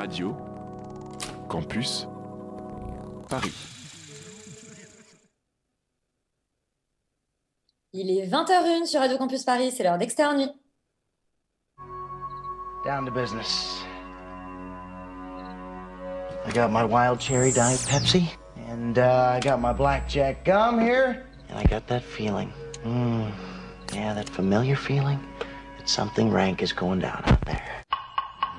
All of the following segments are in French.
Radio Campus Paris. Il est 20h01 sur Radio Campus Paris, c'est l'heure d'externe nuit. Down to business. I got my wild cherry diet Pepsi, and uh, I got my blackjack gum here, and I got that feeling. Mm, yeah, that familiar feeling that something rank is going down out there.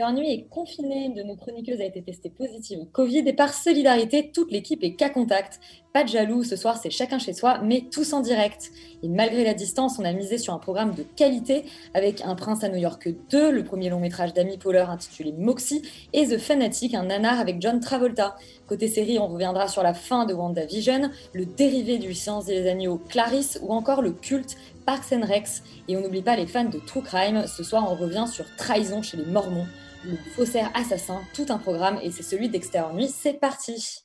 21 nuits et confinée de nos chroniqueuses a été testée positive au Covid et par solidarité, toute l'équipe est cas contact. Pas de jaloux, ce soir c'est chacun chez soi, mais tous en direct. Et malgré la distance, on a misé sur un programme de qualité avec Un prince à New York 2, le premier long métrage d'Amy Poehler intitulé Moxie, et The Fanatic, un nanar avec John Travolta. Côté série, on reviendra sur la fin de WandaVision, le dérivé du Science des Agneaux Clarisse ou encore le culte Parks and Rex. Et on n'oublie pas les fans de True Crime, ce soir on revient sur Trahison chez les Mormons, le faussaire assassin, tout un programme, et c'est celui d'Extérieur Nuit. C'est parti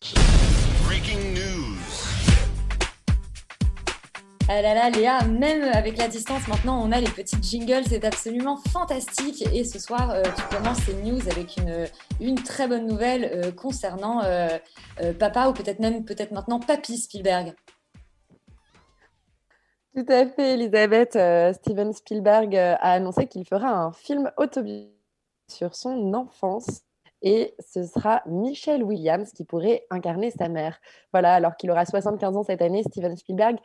Breaking news. Ah là là, Léa, même avec la distance, maintenant, on a les petites jingles, c'est absolument fantastique. Et ce soir, euh, tu commences ces news avec une, une très bonne nouvelle euh, concernant euh, euh, papa, ou peut-être même, peut-être maintenant, papy Spielberg. Tout à fait, Elisabeth. Euh, Steven Spielberg euh, a annoncé qu'il fera un film autobiographique sur son enfance. Et ce sera Michelle Williams qui pourrait incarner sa mère. Voilà, alors qu'il aura 75 ans cette année, Steven Spielberg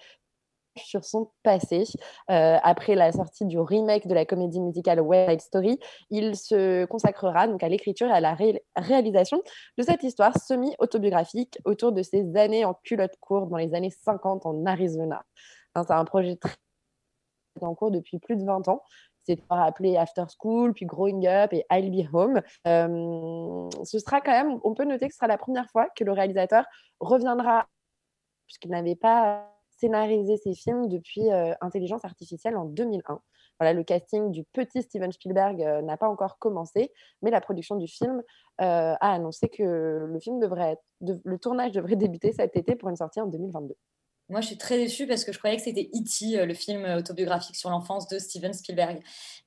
sur son passé. Euh, après la sortie du remake de la comédie musicale West Story, il se consacrera donc à l'écriture et à la ré- réalisation de cette histoire semi-autobiographique autour de ses années en culotte courte dans les années 50 en Arizona. Hein, C'est un projet très en cours depuis plus de 20 ans. C'est appelé After School, puis Growing Up et I'll Be Home. Euh, ce sera quand même, on peut noter que ce sera la première fois que le réalisateur reviendra, puisqu'il n'avait pas scénarisé ses films depuis euh, Intelligence Artificielle en 2001. Voilà, le casting du petit Steven Spielberg euh, n'a pas encore commencé, mais la production du film a annoncé que le film devrait le tournage devrait débuter cet été pour une sortie en 2022. Moi, je suis très déçue parce que je croyais que c'était E.T., euh, le film autobiographique sur l'enfance de Steven Spielberg.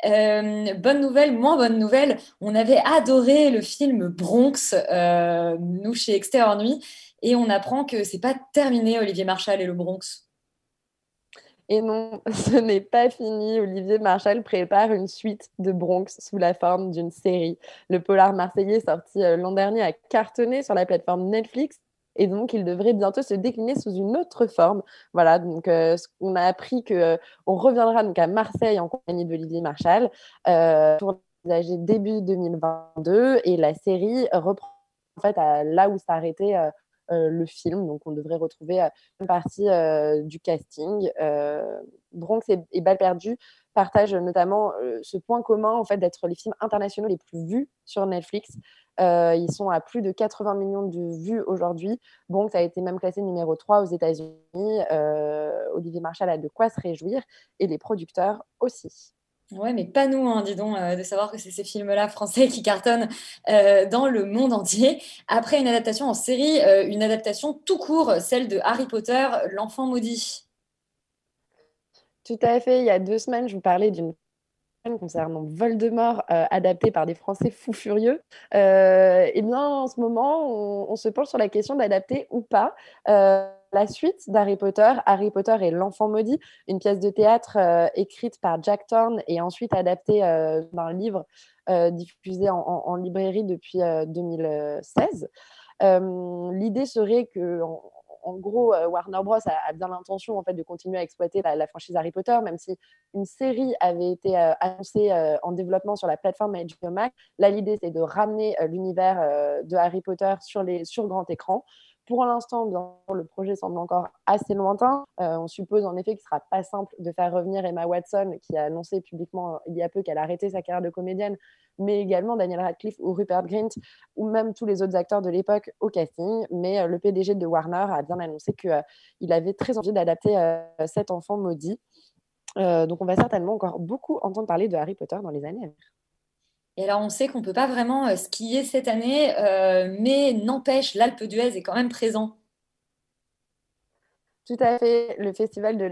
Euh, bonne nouvelle, moins bonne nouvelle, on avait adoré le film Bronx, euh, nous chez Extérieur Nuit, et on apprend que c'est pas terminé, Olivier Marshall et le Bronx. Et non, ce n'est pas fini. Olivier Marchal prépare une suite de Bronx sous la forme d'une série. Le polar marseillais sorti euh, l'an dernier a cartonné sur la plateforme Netflix et donc il devrait bientôt se décliner sous une autre forme. Voilà, donc euh, on a appris que euh, on reviendra donc à Marseille en compagnie d'Olivier Marchal euh, pour début 2022 et la série reprend en fait à là où s'arrêtait euh, euh, le film. Donc, on devrait retrouver euh, une partie du casting. Bronx et, et Balle perdue partagent notamment euh, ce point commun en fait d'être les films internationaux les plus vus sur Netflix. Euh, ils sont à plus de 80 millions de vues aujourd'hui. Bronx a été même classé numéro 3 aux États-Unis. Euh, Olivier Marchal a de quoi se réjouir et les producteurs aussi. Ouais, mais pas nous, hein, dis donc, euh, de savoir que c'est ces films-là français qui cartonnent dans le monde entier. Après une adaptation en série, une adaptation tout court, celle de Harry Potter, L'enfant maudit. Tout à fait. Il y a deux semaines, je vous parlais d'une concernant Voldemort, euh, adapté par des Français fous furieux. Euh, eh bien, en ce moment, on, se penche sur la question d'adapter ou pas euh, la suite d'Harry Potter, Harry Potter et l'enfant maudit, une pièce de théâtre euh, écrite par Jack Thorne et ensuite adaptée euh, d'un livre diffusé en, librairie depuis euh, 2016. Euh, L'idée serait que, en gros, euh, Warner Bros. a, bien l'intention en fait, de continuer à exploiter la, franchise Harry Potter, même si une série avait été euh, annoncée euh, en développement sur la plateforme HBO Max. Là, l'idée, c'est de ramener l'univers de Harry Potter sur, les, sur grand écran. Pour l'instant, le projet semble encore assez lointain. Euh, on suppose en effet qu'il ne sera pas simple de faire revenir Emma Watson, qui a annoncé publiquement euh, il y a peu qu'elle a arrêté sa carrière de comédienne, mais également Daniel Radcliffe ou Rupert Grint, ou même tous les autres acteurs de l'époque au casting. Mais euh, le PDG de Warner a bien annoncé qu'il avait très envie d'adapter cet enfant maudit. donc on va certainement encore beaucoup entendre parler de Harry Potter dans les années à venir. Et alors, on sait qu'on ne peut pas vraiment euh, skier cette année, euh, mais n'empêche, l'Alpe d'Huez est quand même présent. Tout à fait. Le festival de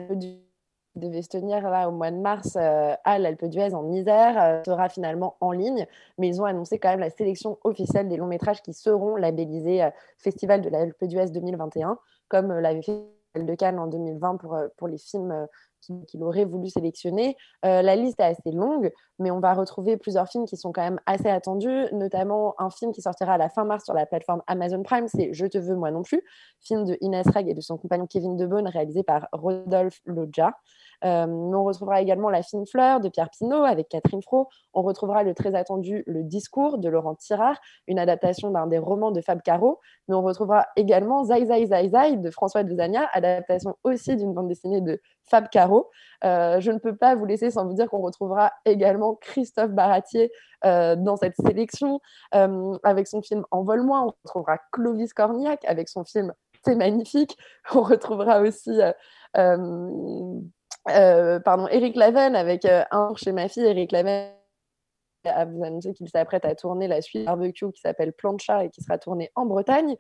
devait se tenir là, au mois de mars euh, à l'Alpe d'Huez en Isère sera finalement en ligne, mais ils ont annoncé quand même la sélection officielle des longs métrages qui seront labellisés Festival de l'Alpe d'Huez 2021, comme l'avait fait de Cannes en 2020 pour, pour les films qu'il aurait voulu sélectionner. Euh, la liste est assez longue, mais on va retrouver plusieurs films qui sont quand même assez attendus, notamment un film qui sortira à la fin mars sur la plateforme Amazon Prime, c'est Je te veux moi non plus, film de Inès Reg et de son compagnon Kevin Debonne, réalisé par Rodolphe Loggia. Euh, on retrouvera également La fine fleur de Pierre Pinault avec Catherine Fro. On retrouvera le très attendu Le discours de Laurent Tirard, une adaptation d'un des romans de Fab Caro. Mais on retrouvera également Zai Zai Zai Zai de François Dezania, adaptation aussi d'une bande dessinée de Fab Caro. Euh, je ne peux pas vous laisser sans vous dire qu'on retrouvera également Christophe Baratier euh, dans cette sélection avec son film Envole-moi. On retrouvera Clovis Cornillac avec son film C'est magnifique. On retrouvera aussi euh, pardon, Eric Laven avec euh, un chez ma fille. Eric Laven a vous annoncé qu'il s'apprête à tourner la suite barbecue qui s'appelle Plancha et qui sera tournée en Bretagne.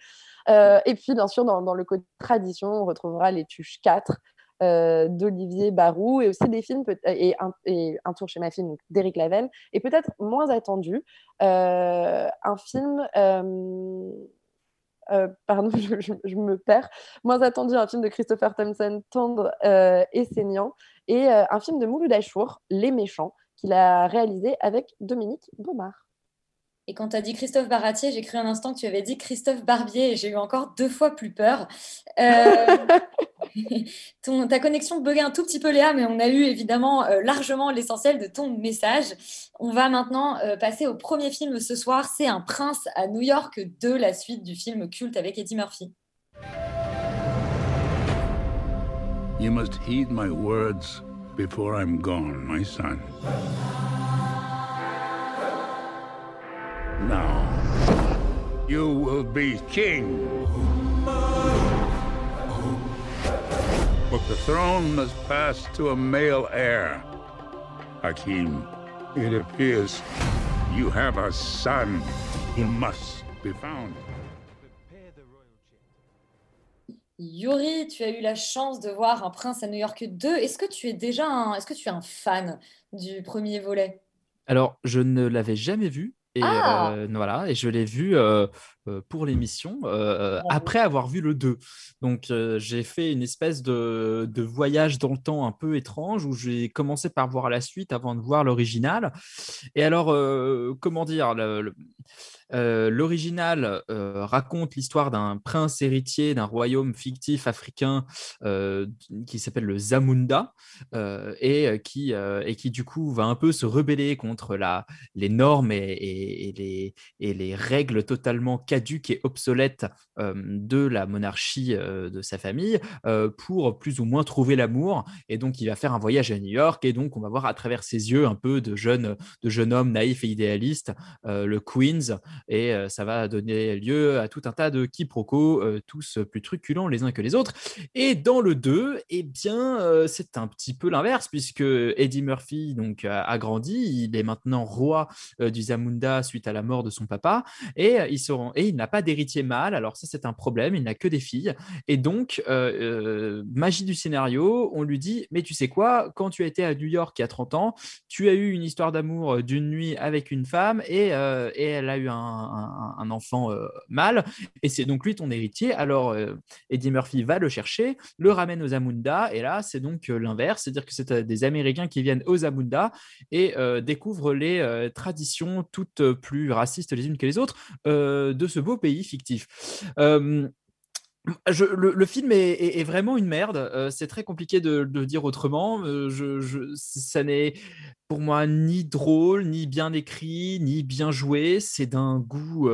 Euh, et puis, bien sûr, dans, le côté tradition, on retrouvera les Tuches 4 d'Olivier Barou et aussi des films et un, et un tour chez ma fille d'Eric Laven et peut-être moins attendu un film euh, pardon, je, me perds. Moins attendu, un film de Christopher Thompson, tendre euh, et saignant, et euh, un film de Mouloud Achour, Les Méchants, qu'il a réalisé avec Dominique Baumard. Et quand tu as dit Christophe Baratier, j'ai cru un instant que tu avais dit Christophe Barbier et j'ai eu encore deux fois plus peur. Euh, ta connexion buguait un tout petit peu, Léa, mais on a eu évidemment euh, largement l'essentiel de ton message. On va maintenant euh, passer au premier film ce soir. C'est Un prince à New York de la suite du film culte avec Eddie Murphy. You must heed my words before I'm gone, my son. Now, you will be king. But the throne must pass to a male heir. Hakim, it appears you have a son who must be found. Yuri, tu as eu la chance de voir Un prince à New York 2. Est-ce que tu es déjà un, est-ce que tu es un fan du premier volet? Alors, je ne l'avais jamais vu. Et Ah. euh, voilà, et je l'ai vu euh, euh, pour l'émission euh, Bravo. après avoir vu le 2. Donc euh, j'ai fait une espèce de, de voyage dans le temps un peu étrange où j'ai commencé par voir la suite avant de voir l'original. Et alors, euh, comment dire, euh, l'original euh, raconte l'histoire d'un prince héritier d'un royaume fictif africain euh, qui s'appelle le Zamunda euh, et, euh, qui, euh, et qui du coup va un peu se rebeller contre la, les normes et, et- et les, et les règles totalement caduques et obsolètes euh, de la monarchie de sa famille pour plus ou moins trouver l'amour. Et donc il va faire un voyage à New York et donc on va voir à travers ses yeux un peu de jeune, de jeune homme naïf et idéaliste le Queens et ça va donner lieu à tout un tas de quiproquos, tous plus truculents les uns que les autres. Et dans le 2, eh bien, c'est un petit peu l'inverse, puisque Eddie Murphy donc, a, grandi, il est maintenant roi du Zamunda suite à la mort de son papa, et, il, se rend- il n'a pas d'héritier mâle, alors ça c'est un problème, il n'a que des filles. Et donc, euh, euh, magie du scénario, on lui dit, mais tu sais quoi, quand tu été à New York il y a 30 ans, tu as eu une histoire d'amour euh, d'une nuit avec une femme, et, et elle a eu un, un- enfant mâle, et c'est donc lui ton héritier. Alors, Eddie Murphy va le chercher, le ramène aux Zamunda, et là, c'est donc l'inverse, c'est-à-dire que c'est des Américains qui viennent aux Zamunda et découvrent les traditions toutes plus racistes les unes que les autres. De ce beau pays fictif. Euh, je- le, film est, vraiment une merde. euh, c'est très compliqué de, dire autrement. euh, je, je- ça n'est pour moi ni drôle, ni bien écrit, ni bien joué. C'est d'un goût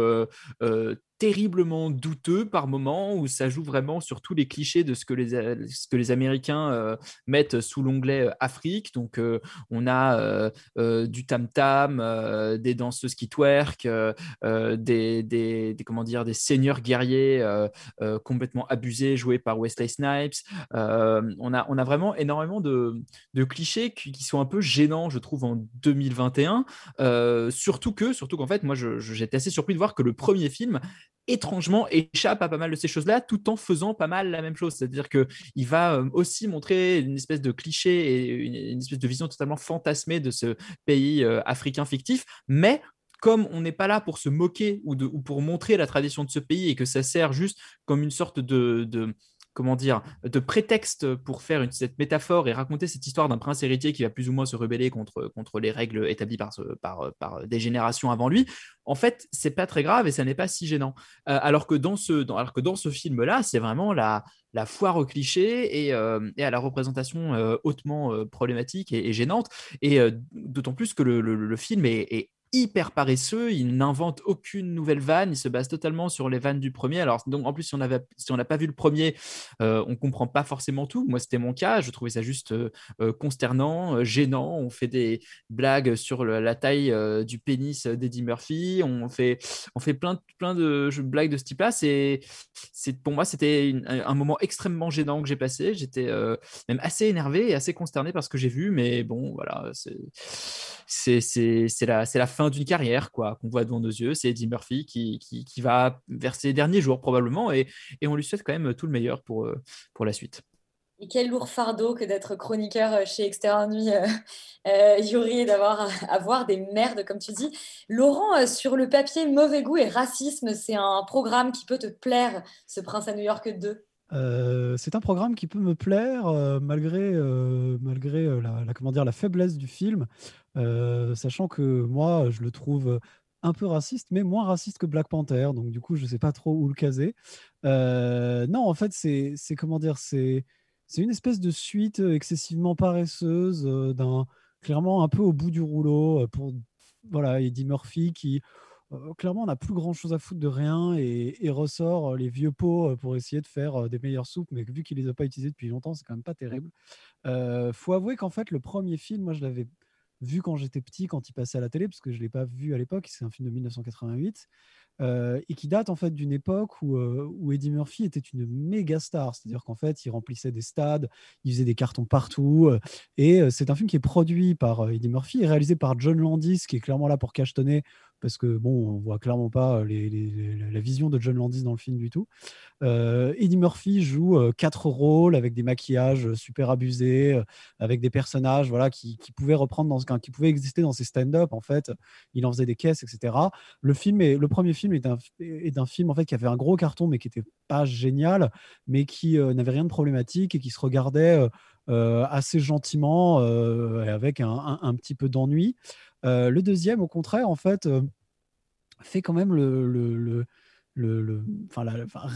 terriblement douteux par moments, où ça joue vraiment sur tous les clichés de ce que les, euh, ce que les Américains euh, mettent sous l'onglet euh, Afrique. Donc, on a du tam-tam, des danseuses qui twerk, des, des, comment dire, des seigneurs guerriers complètement abusés, joués par Wesley Snipes. On, a, on a vraiment énormément de, de clichés qui, sont un peu gênants, je trouve, en 2021. Euh, surtout que, surtout qu'en fait, moi, j'étais assez surpris de voir que le premier film étrangement échappe à pas mal de ces choses-là tout en faisant pas mal la même chose. C'est-à-dire que il va euh, aussi montrer une espèce de cliché et une, espèce de vision totalement fantasmée de ce pays euh, africain fictif, mais comme on n'est pas là pour se moquer ou, de- ou pour montrer la tradition de ce pays et que ça sert juste comme une sorte de- comment dire, de prétexte pour faire cette métaphore et raconter cette histoire d'un prince héritier qui va plus ou moins se rebeller contre, contre les règles établies par, par, des générations avant lui, en fait, c'est pas très grave et ça n'est pas si gênant. Euh, alors, que dans ce, dans- dans ce film-là, c'est vraiment la, la foire aux clichés et, euh, et à la représentation euh, hautement problématique et, gênante. Et d'autant plus que le, le- film est hyper paresseux, il n'invente aucune nouvelle vanne, il se base totalement sur les vannes du premier. Alors donc en plus si on n'a pas vu le premier, euh, on comprend pas forcément tout. Moi c'était mon cas, je trouvais ça juste euh, euh, consternant, gênant. On fait des blagues sur la taille du pénis d'Eddie Murphy, on fait on fait plein plein de blagues de ce type-là. C'est c'est pour moi c'était un moment extrêmement gênant que j'ai passé. J'étais même assez énervé et assez consterné par ce que j'ai vu, mais bon voilà c'est c'est c'est- c'est la, c'est la fin d'une carrière quoi qu'on voit devant nos yeux. C'est Eddie Murphy qui, qui, qui va vers ses derniers jours probablement et, et on lui souhaite quand même tout le meilleur pour, euh, pour la suite. Et quel lourd fardeau que d'être chroniqueur euh, chez Extérieur Nuit, euh, euh, Yuri, et d'avoir à, voir des merdes, comme tu dis. Laurent, euh, sur le papier, mauvais goût et racisme, c'est un programme qui peut te plaire, ce Prince à New York 2. Euh, c'est un programme qui peut me plaire euh, malgré, euh, malgré euh, la, la- comment dire, la faiblesse du film, euh, sachant que moi, je le trouve un peu raciste, mais moins raciste que Black Panther, donc du coup, je ne sais pas trop où le caser. Euh, non, en fait, c'est comment dire, c'est une espèce de suite excessivement paresseuse euh, d'un clairement un peu au bout du rouleau pour voilà Eddie Murphy qui clairement n'a plus grand chose à foutre de rien et, et ressort les vieux pots pour essayer de faire des meilleures soupes, mais vu qu'il les a pas utilisés depuis longtemps, c'est quand même pas terrible. Faut avouer qu'en fait, le premier film, moi, je l'avais vu quand j'étais petit, quand il passait à la télé, parce que je l'ai pas vu à l'époque. C'est un film de 1988 euh, et qui date en fait d'une époque où, euh, où Eddie Murphy était une méga star. C'est-à-dire qu'en fait, il remplissait des stades, il faisait des cartons partout. euh, et c'est un film qui est produit par Eddie Murphy et réalisé par John Landis, qui est clairement là pour cachetonner, parce que bon, on voit clairement pas les- la vision de John Landis dans le film du tout. Euh, Eddie Murphy joue euh, quatre rôles avec des maquillages euh, super abusés, euh, avec des personnages voilà, qui, pouvaient reprendre dans qui pouvaient exister dans ses stand-up. En fait, il en faisait des caisses, etc. Le film est, le premier film est un, film en fait qui avait un gros carton, mais qui était pas génial, mais qui euh, n'avait rien de problématique et qui se regardait euh, euh, assez gentiment euh, avec un petit peu d'ennui. Euh, le deuxième, au contraire, en fait, euh, fait quand même le, le, le- enfin,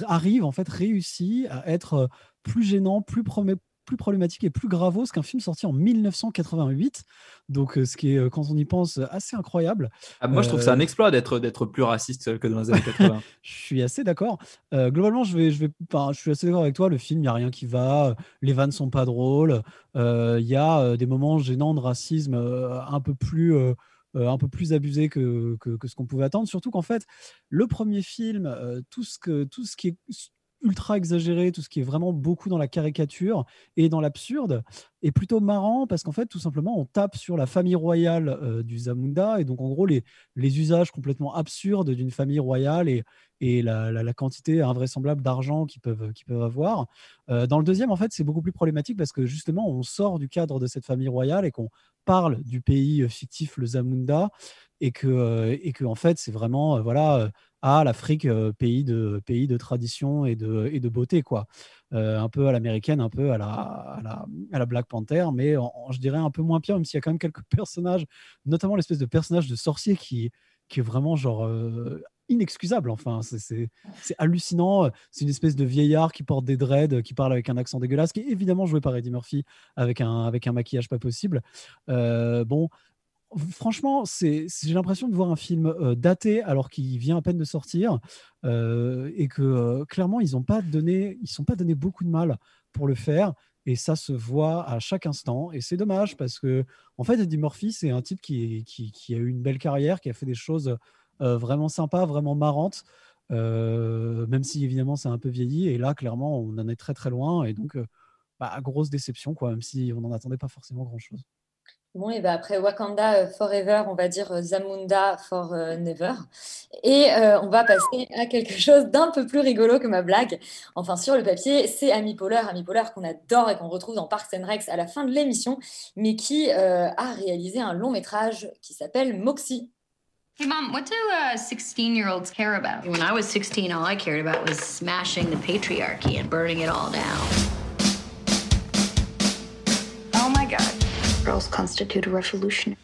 arrive en fait réussit à être euh, plus gênant, plus, promé- plus problématique et plus gravos qu'un film sorti en 1988. Donc, euh, ce qui est, euh, quand on y pense, assez incroyable. Ah, moi je trouve que c'est un Euh, exploit d'être d'être plus raciste que dans les années 80. je suis assez d'accord. Euh, globalement, je, vais, je, vais, je suis assez d'accord avec toi. Le film, il n'y a rien qui va. euh, Les vannes sont pas drôles. euh, Il y a euh, des moments gênants de racisme euh, un peu plus. euh, euh, un peu plus abusés que, que, que ce qu'on pouvait attendre. Surtout qu'en fait, le premier film, euh, tout, ce que, tout ce qui est ultra exagéré, tout ce qui est vraiment beaucoup dans la caricature et dans l'absurde, est plutôt marrant parce qu'en fait, tout simplement, on tape sur la famille royale euh, du Zamunda et donc en gros les, les usages complètement absurdes d'une famille royale et, et la, la- quantité invraisemblable d'argent qu'ils peuvent, qu'ils peuvent avoir. Euh, dans le deuxième, en fait, c'est beaucoup plus problématique parce que justement, on sort du cadre de cette famille royale et qu'on parle du pays fictif, le Zamunda, et que, euh, et que en fait, c'est vraiment, euh, voilà, euh, ah, l'Afrique, pays, de, pays de tradition et de, et de beauté, quoi. Un peu à l'américaine, un peu à la, à la, Black Panther, mais je dirais un peu moins pire, même s'il y a quand même quelques personnages, notamment l'espèce de personnage de sorcier qui, qui est vraiment genre inexcusable. Enfin, c'est- hallucinant. C'est une espèce de vieillard qui porte des dreads, qui parle avec un accent dégueulasse, qui est évidemment joué par Eddie Murphy avec un, avec un maquillage pas possible. Bon, franchement, j'ai l'impression de voir un film euh, daté alors qu'il vient à peine de sortir euh, et que euh, clairement, ils n'ont pas donné, sont pas donné beaucoup de mal pour le faire. Et ça se voit à chaque instant. Et c'est dommage parce que, en fait, Eddie Murphy, c'est un type qui, a eu une belle carrière, qui a fait des choses vraiment sympas, vraiment marrantes, même si évidemment c'est un peu vieilli. Et là, clairement, on en est très très loin. Et donc, bah, grosse déception, quoi, même si on n'en attendait pas forcément grand-chose. Bon, et ben après Wakanda euh, Forever, on va dire euh, Zamunda for Never. Et euh, on va passer à quelque chose d'un peu plus rigolo que ma blague. Enfin, sur le papier, c'est Amy Poehler, Amy Poehler qu'on adore et qu'on retrouve dans Parks and Recs à la fin de l'émission, mais qui euh, a réalisé un long métrage qui s'appelle Moxie. Hey, Mom, what do uh, 16 year olds care about? When I was 16, all I cared about was smashing the patriarchy and burning it all down. Girls constitute a revolution.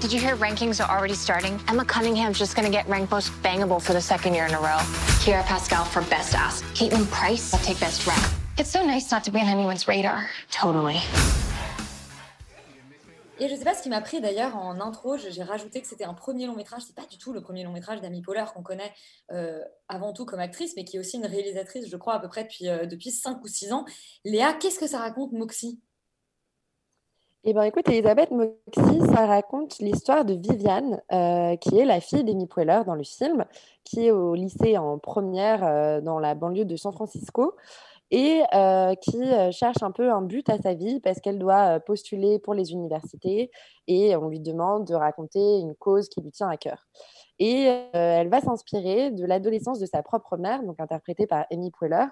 Did you hear rankings are already starting? Emma Cunningham's just gonna get ranked most bangable for the second year in a row. Kiara Pascal for best ass. Caitlin Price will take best rap. It's so nice not to be on anyone's radar. Totally. Et je sais pas ce qui m'a pris d'ailleurs en intro, je- j'ai rajouté que c'était un premier long métrage. C'est pas du tout le premier long métrage d'Amy Poehler qu'on connaît euh, avant tout comme actrice, mais qui est aussi une réalisatrice, je crois, à peu près depuis, euh, depuis 5 ou 6 ans. Léa, qu'est-ce que ça raconte, Moxie? Eh bien, écoute, Elisabeth Moxie, ça raconte l'histoire de Viviane, euh, qui est la fille d'Amy Poehler dans le film, qui est au lycée en première euh, dans la banlieue de San Francisco et euh, qui cherche un peu un but à sa vie parce qu'elle doit postuler pour les universités et on lui demande de raconter une cause qui lui tient à cœur. Et elle va s'inspirer de l'adolescence de sa propre mère, donc interprétée par Amy Poehler,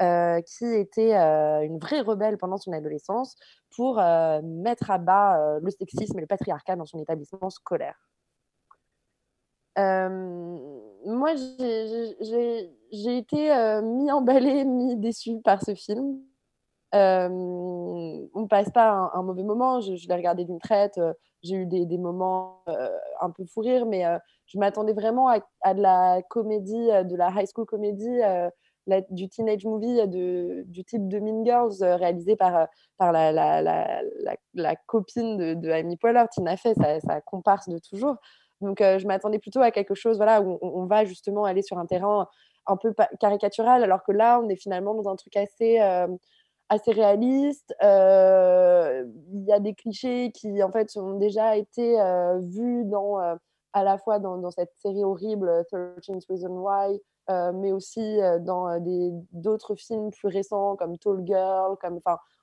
euh, qui était euh, une vraie rebelle pendant son adolescence pour euh, mettre à bas le sexisme et le patriarcat dans son établissement scolaire. Moi, j'ai- été mi-emballée, mi-déçue par ce film. On ne passe pas un, mauvais moment. Je, l'ai regardé d'une traite. J'ai eu des, moments un peu fou rire, mais je m'attendais vraiment à, de la comédie, de la high school comédie, du teenage movie euh, du type de Mean Girls, euh, réalisé par, euh, par la, la, la, copine de, de Amy Poehler, Tina Fey, sa, sa comparse de toujours. Donc, je m'attendais plutôt à quelque chose voilà, où on, va justement aller sur un terrain un peu caricatural, alors que là, on est finalement dans un truc assez, assez réaliste. Il y a des clichés qui, en fait, ont déjà été vus dans, à la fois dans, cette série horrible, euh, 13 Reasons Why, euh, mais aussi euh, dans euh, d'autres films plus récents, comme Tall Girl, comme,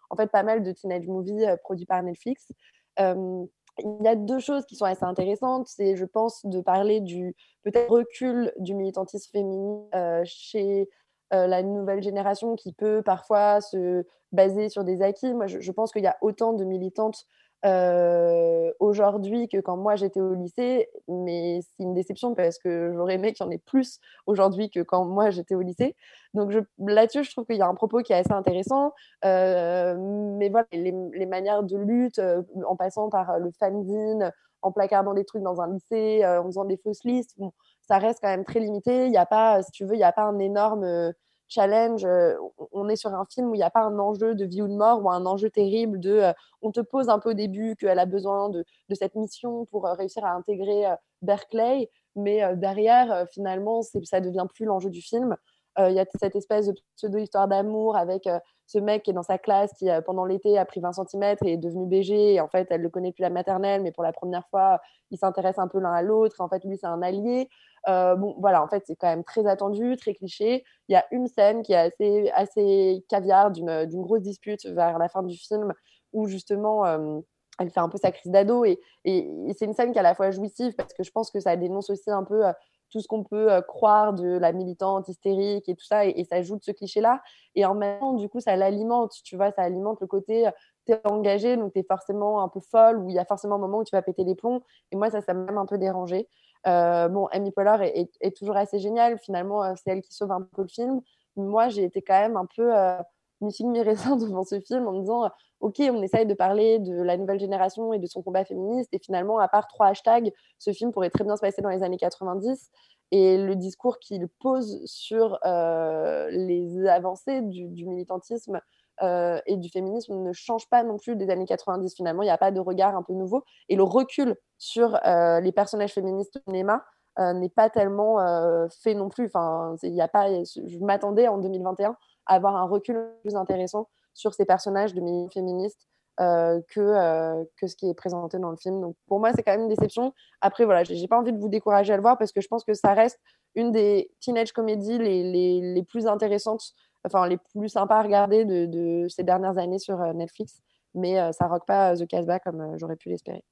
en fait, pas mal de teenage movies euh, produits par Netflix. Euh, il y a deux choses qui sont assez intéressantes. C'est, je pense, de parler du peut-être recul du militantisme féminin euh, chez euh, la nouvelle génération qui peut parfois se baser sur des acquis. Moi, je pense qu'il y a autant de militantes euh, aujourd'hui que quand moi j'étais au lycée, mais c'est une déception parce que j'aurais aimé qu'il y en ait plus aujourd'hui que quand moi j'étais au lycée. Donc là-dessus, je trouve qu'il y a un propos qui est assez intéressant. Euh, mais voilà, les, manières de lutte, euh, en passant par le fanzine, en placardant des trucs dans un lycée, en faisant des fausses listes, ça reste quand même très limité. Il n'y a pas, si tu veux, il n'y a pas un énorme challenge. Euh, on- est sur un film où il n'y a pas un enjeu de vie ou de mort ou un enjeu terrible de euh, on te pose un peu au début qu'elle a besoin de, de cette mission pour euh, réussir à intégrer Berkeley, mais derrière, finalement, ça devient plus l'enjeu du film. Il y a cette espèce de pseudo-histoire d'amour avec ce mec qui est dans sa classe qui, euh, pendant l'été, a pris 20 cm et est devenu BG. Et en fait, elle le connaît depuis la maternelle, mais pour la première fois, ils s'intéressent un peu l'un à l'autre. En fait, lui, c'est un allié. Euh, bon, voilà, en fait, c'est quand même très attendu, très cliché. Il y a une scène qui est assez, assez caviar d'une d'une grosse dispute vers la fin du film où justement. euh, elle fait un peu sa crise d'ado et, et- et c'est une scène qui est à la fois jouissive parce que je pense que ça dénonce aussi un peu euh, tout ce qu'on peut euh, croire de la militante hystérique et tout ça, et, ça joue de ce cliché-là. Et en même temps, du coup, ça l'alimente, tu vois, ça alimente le côté, tu es engagé, donc tu es forcément un peu folle, ou il y a forcément un moment où tu vas péter les plombs. Et moi, ça, ça m'a même un peu dérangé. Euh, bon, Amy Poehler est, toujours assez géniale, finalement, euh, c'est elle qui sauve un peu le film. Moi, j'ai été quand même un peu euh, mi-raisin devant ce film en me disant, ok, on essaye de parler de la nouvelle génération et de son combat féministe, et finalement, à part trois hashtags, ce film pourrait très bien se passer dans les années 90. Et le discours qu'il pose sur euh, les avancées du, militantisme euh, et du féminisme ne change pas non plus des années 90. Finalement, il n'y a pas de regard un peu nouveau. Et le recul sur euh, les personnages féministes au cinéma n'est pas tellement fait non plus. Enfin, y a pas, je m'attendais en 2021 à avoir un recul plus intéressant sur ces personnages de milieu féministes euh, que, euh, que ce qui est présenté dans le film. Donc pour moi, c'est quand même une déception. Après, voilà, j'ai pas envie de vous décourager à le voir parce que je pense que ça reste une des teenage comédies les, les, les plus intéressantes, enfin les plus sympas à regarder de, ces dernières années sur euh, Netflix. Mais euh, ça rock pas The Casbah comme euh, j'aurais pu l'espérer.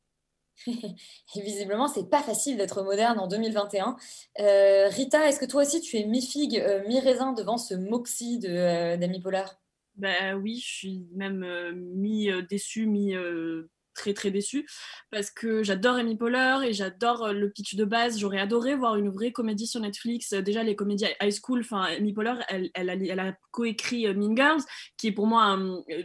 Et visiblement, c'est pas facile d'être moderne en 2021. Euh, Rita, est-ce que toi aussi tu es mi-figue, euh, mi-raisin devant ce moxie de, euh, d'Amy Pollard? Bah oui, je suis même euh, mi euh, déçue, mi euh, très très déçue parce que j'adore Amy Poehler et j'adore le pitch de base. J'aurais adoré voir une vraie comédie sur Netflix. Déjà les comédies high school, enfin Amy Poehler, elle, elle, a, coécrit Mean Girls, qui est pour moi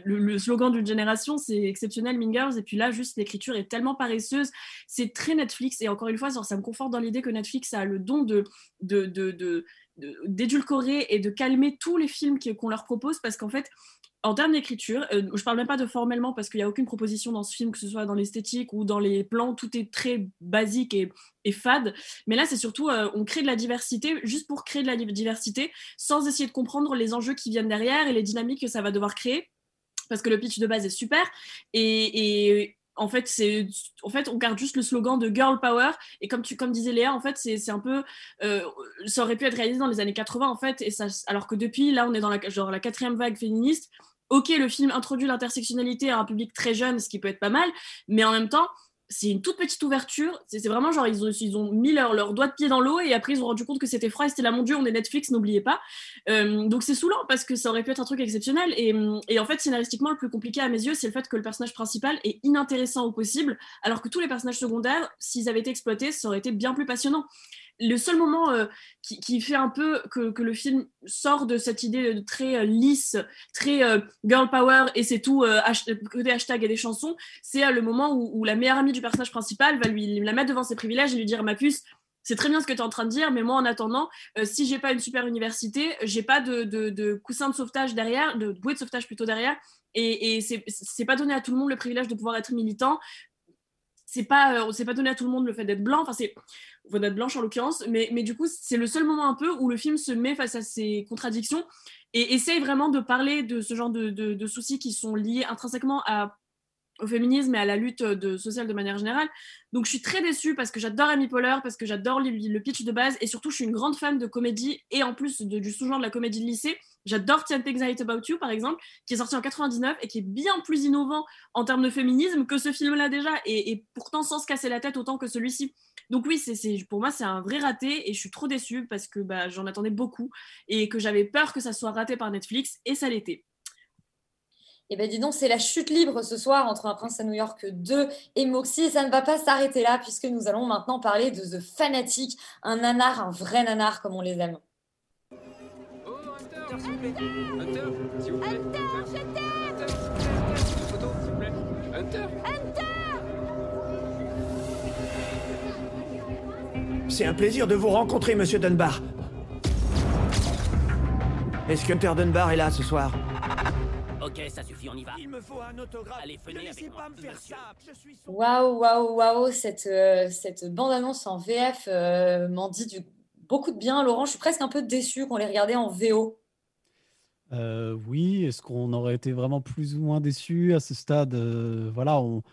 le, slogan d'une génération. C'est exceptionnel Mean Girls. Et puis là, juste l'écriture est tellement paresseuse. C'est très Netflix. Et encore une fois, ça me conforte dans l'idée que Netflix a le don de, de- de- d'édulcorer et de calmer tous les films qu'on leur propose parce qu'en fait en termes d'écriture, euh, je parle même pas de formellement parce qu'il n'y a aucune proposition dans ce film, que ce soit dans l'esthétique ou dans les plans, tout est très basique et, et fade. Mais là, c'est surtout, euh, on crée de la diversité juste pour créer de la diversité, sans essayer de comprendre les enjeux qui viennent derrière et les dynamiques que ça va devoir créer, parce que le pitch de base est super. Et en fait, on garde juste le slogan de girl power. Et comme tu, comme disait Léa, en fait, c'est, c'est un peu, euh, ça aurait pu être réalisé dans les années 80, en fait. Et ça, alors que depuis, là, on est dans la, genre la quatrième vague féministe. Ok, le film introduit l'intersectionnalité à un public très jeune, ce qui peut être pas mal, mais en même temps, c'est une toute petite ouverture. C'est vraiment genre, ils ont, ils ont mis leur, leur doigt de pied dans l'eau et après, ils ont rendu compte que c'était froid et c'était là, mon Dieu, on est Netflix, n'oubliez pas. Euh, donc, c'est saoulant parce que ça aurait pu être un truc exceptionnel. Et, et en fait, scénaristiquement, le plus compliqué à mes yeux, c'est le fait que le personnage principal est inintéressant au possible, alors que tous les personnages secondaires, s'ils avaient été exploités, ça aurait été bien plus passionnant le seul moment euh, qui, fait un peu que, que, le film sort de cette idée de très euh, lisse, très euh, girl power et c'est tout hashtag, des hashtags et des chansons, c'est le moment où, la meilleure amie du personnage principal va lui la mettre devant ses privilèges et lui dire ma puce. C'est très bien ce que tu es en train de dire, mais moi, en attendant, euh, si j'ai pas une super université, j'ai pas de, coussin de sauvetage derrière, de bouée de sauvetage plutôt derrière, et, et c'est pas donné à tout le monde le privilège de pouvoir être militant c'est pas pas donné à tout le monde le fait d'être blanc enfin c'est d'être blanche en l'occurrence mais, mais du coup c'est le seul moment un peu où le film se met face à ces contradictions et essaye vraiment de parler de ce genre de, de, soucis qui sont liés intrinsèquement au féminisme et à la lutte sociale de manière générale. Donc je suis très déçue parce que j'adore Amy Poehler, parce que j'adore le, pitch de base et surtout je suis une grande fan de comédie et en plus du sous-genre de la comédie de lycée. J'adore I Hate About You par exemple, qui est sorti en 99 et qui est bien plus innovant en termes de féminisme que ce film-là déjà et, pourtant sans se casser la tête autant que celui-ci. Donc oui, c'est, pour moi c'est un vrai raté et je suis trop déçue parce que bah, j'en attendais beaucoup et que j'avais peur que ça soit raté par Netflix et ça l'était. Eh bien, dis donc, c'est la chute libre ce soir entre Un Prince à New York 2 et Moxie. Et ça ne va pas s'arrêter là, puisque nous allons maintenant parler de The Fanatic, un nanar, un vrai nanar comme on les aime. Hunter, s'il vous plaît. Hunter, s'il vous plaît. Hunter, Hunter, Hunter, une photo, s'il vous plaît. Hunter. C'est un plaisir de vous rencontrer, monsieur Dunbar. Est-ce que Hunter Dunbar est là ce soir Ok, ça suffit, on y va. Il me faut un autographe. Allez, venez ne laissez pas me faire ça. Je suis Waouh, waouh, waouh, cette, euh, cette bande-annonce en VF euh, m'en dit du, beaucoup de bien. Laurent, je suis presque un peu déçue qu'on les regardait en VO. Euh, oui, est-ce qu'on aurait été vraiment plus ou moins déçus à ce stade? Euh, Voilà, on,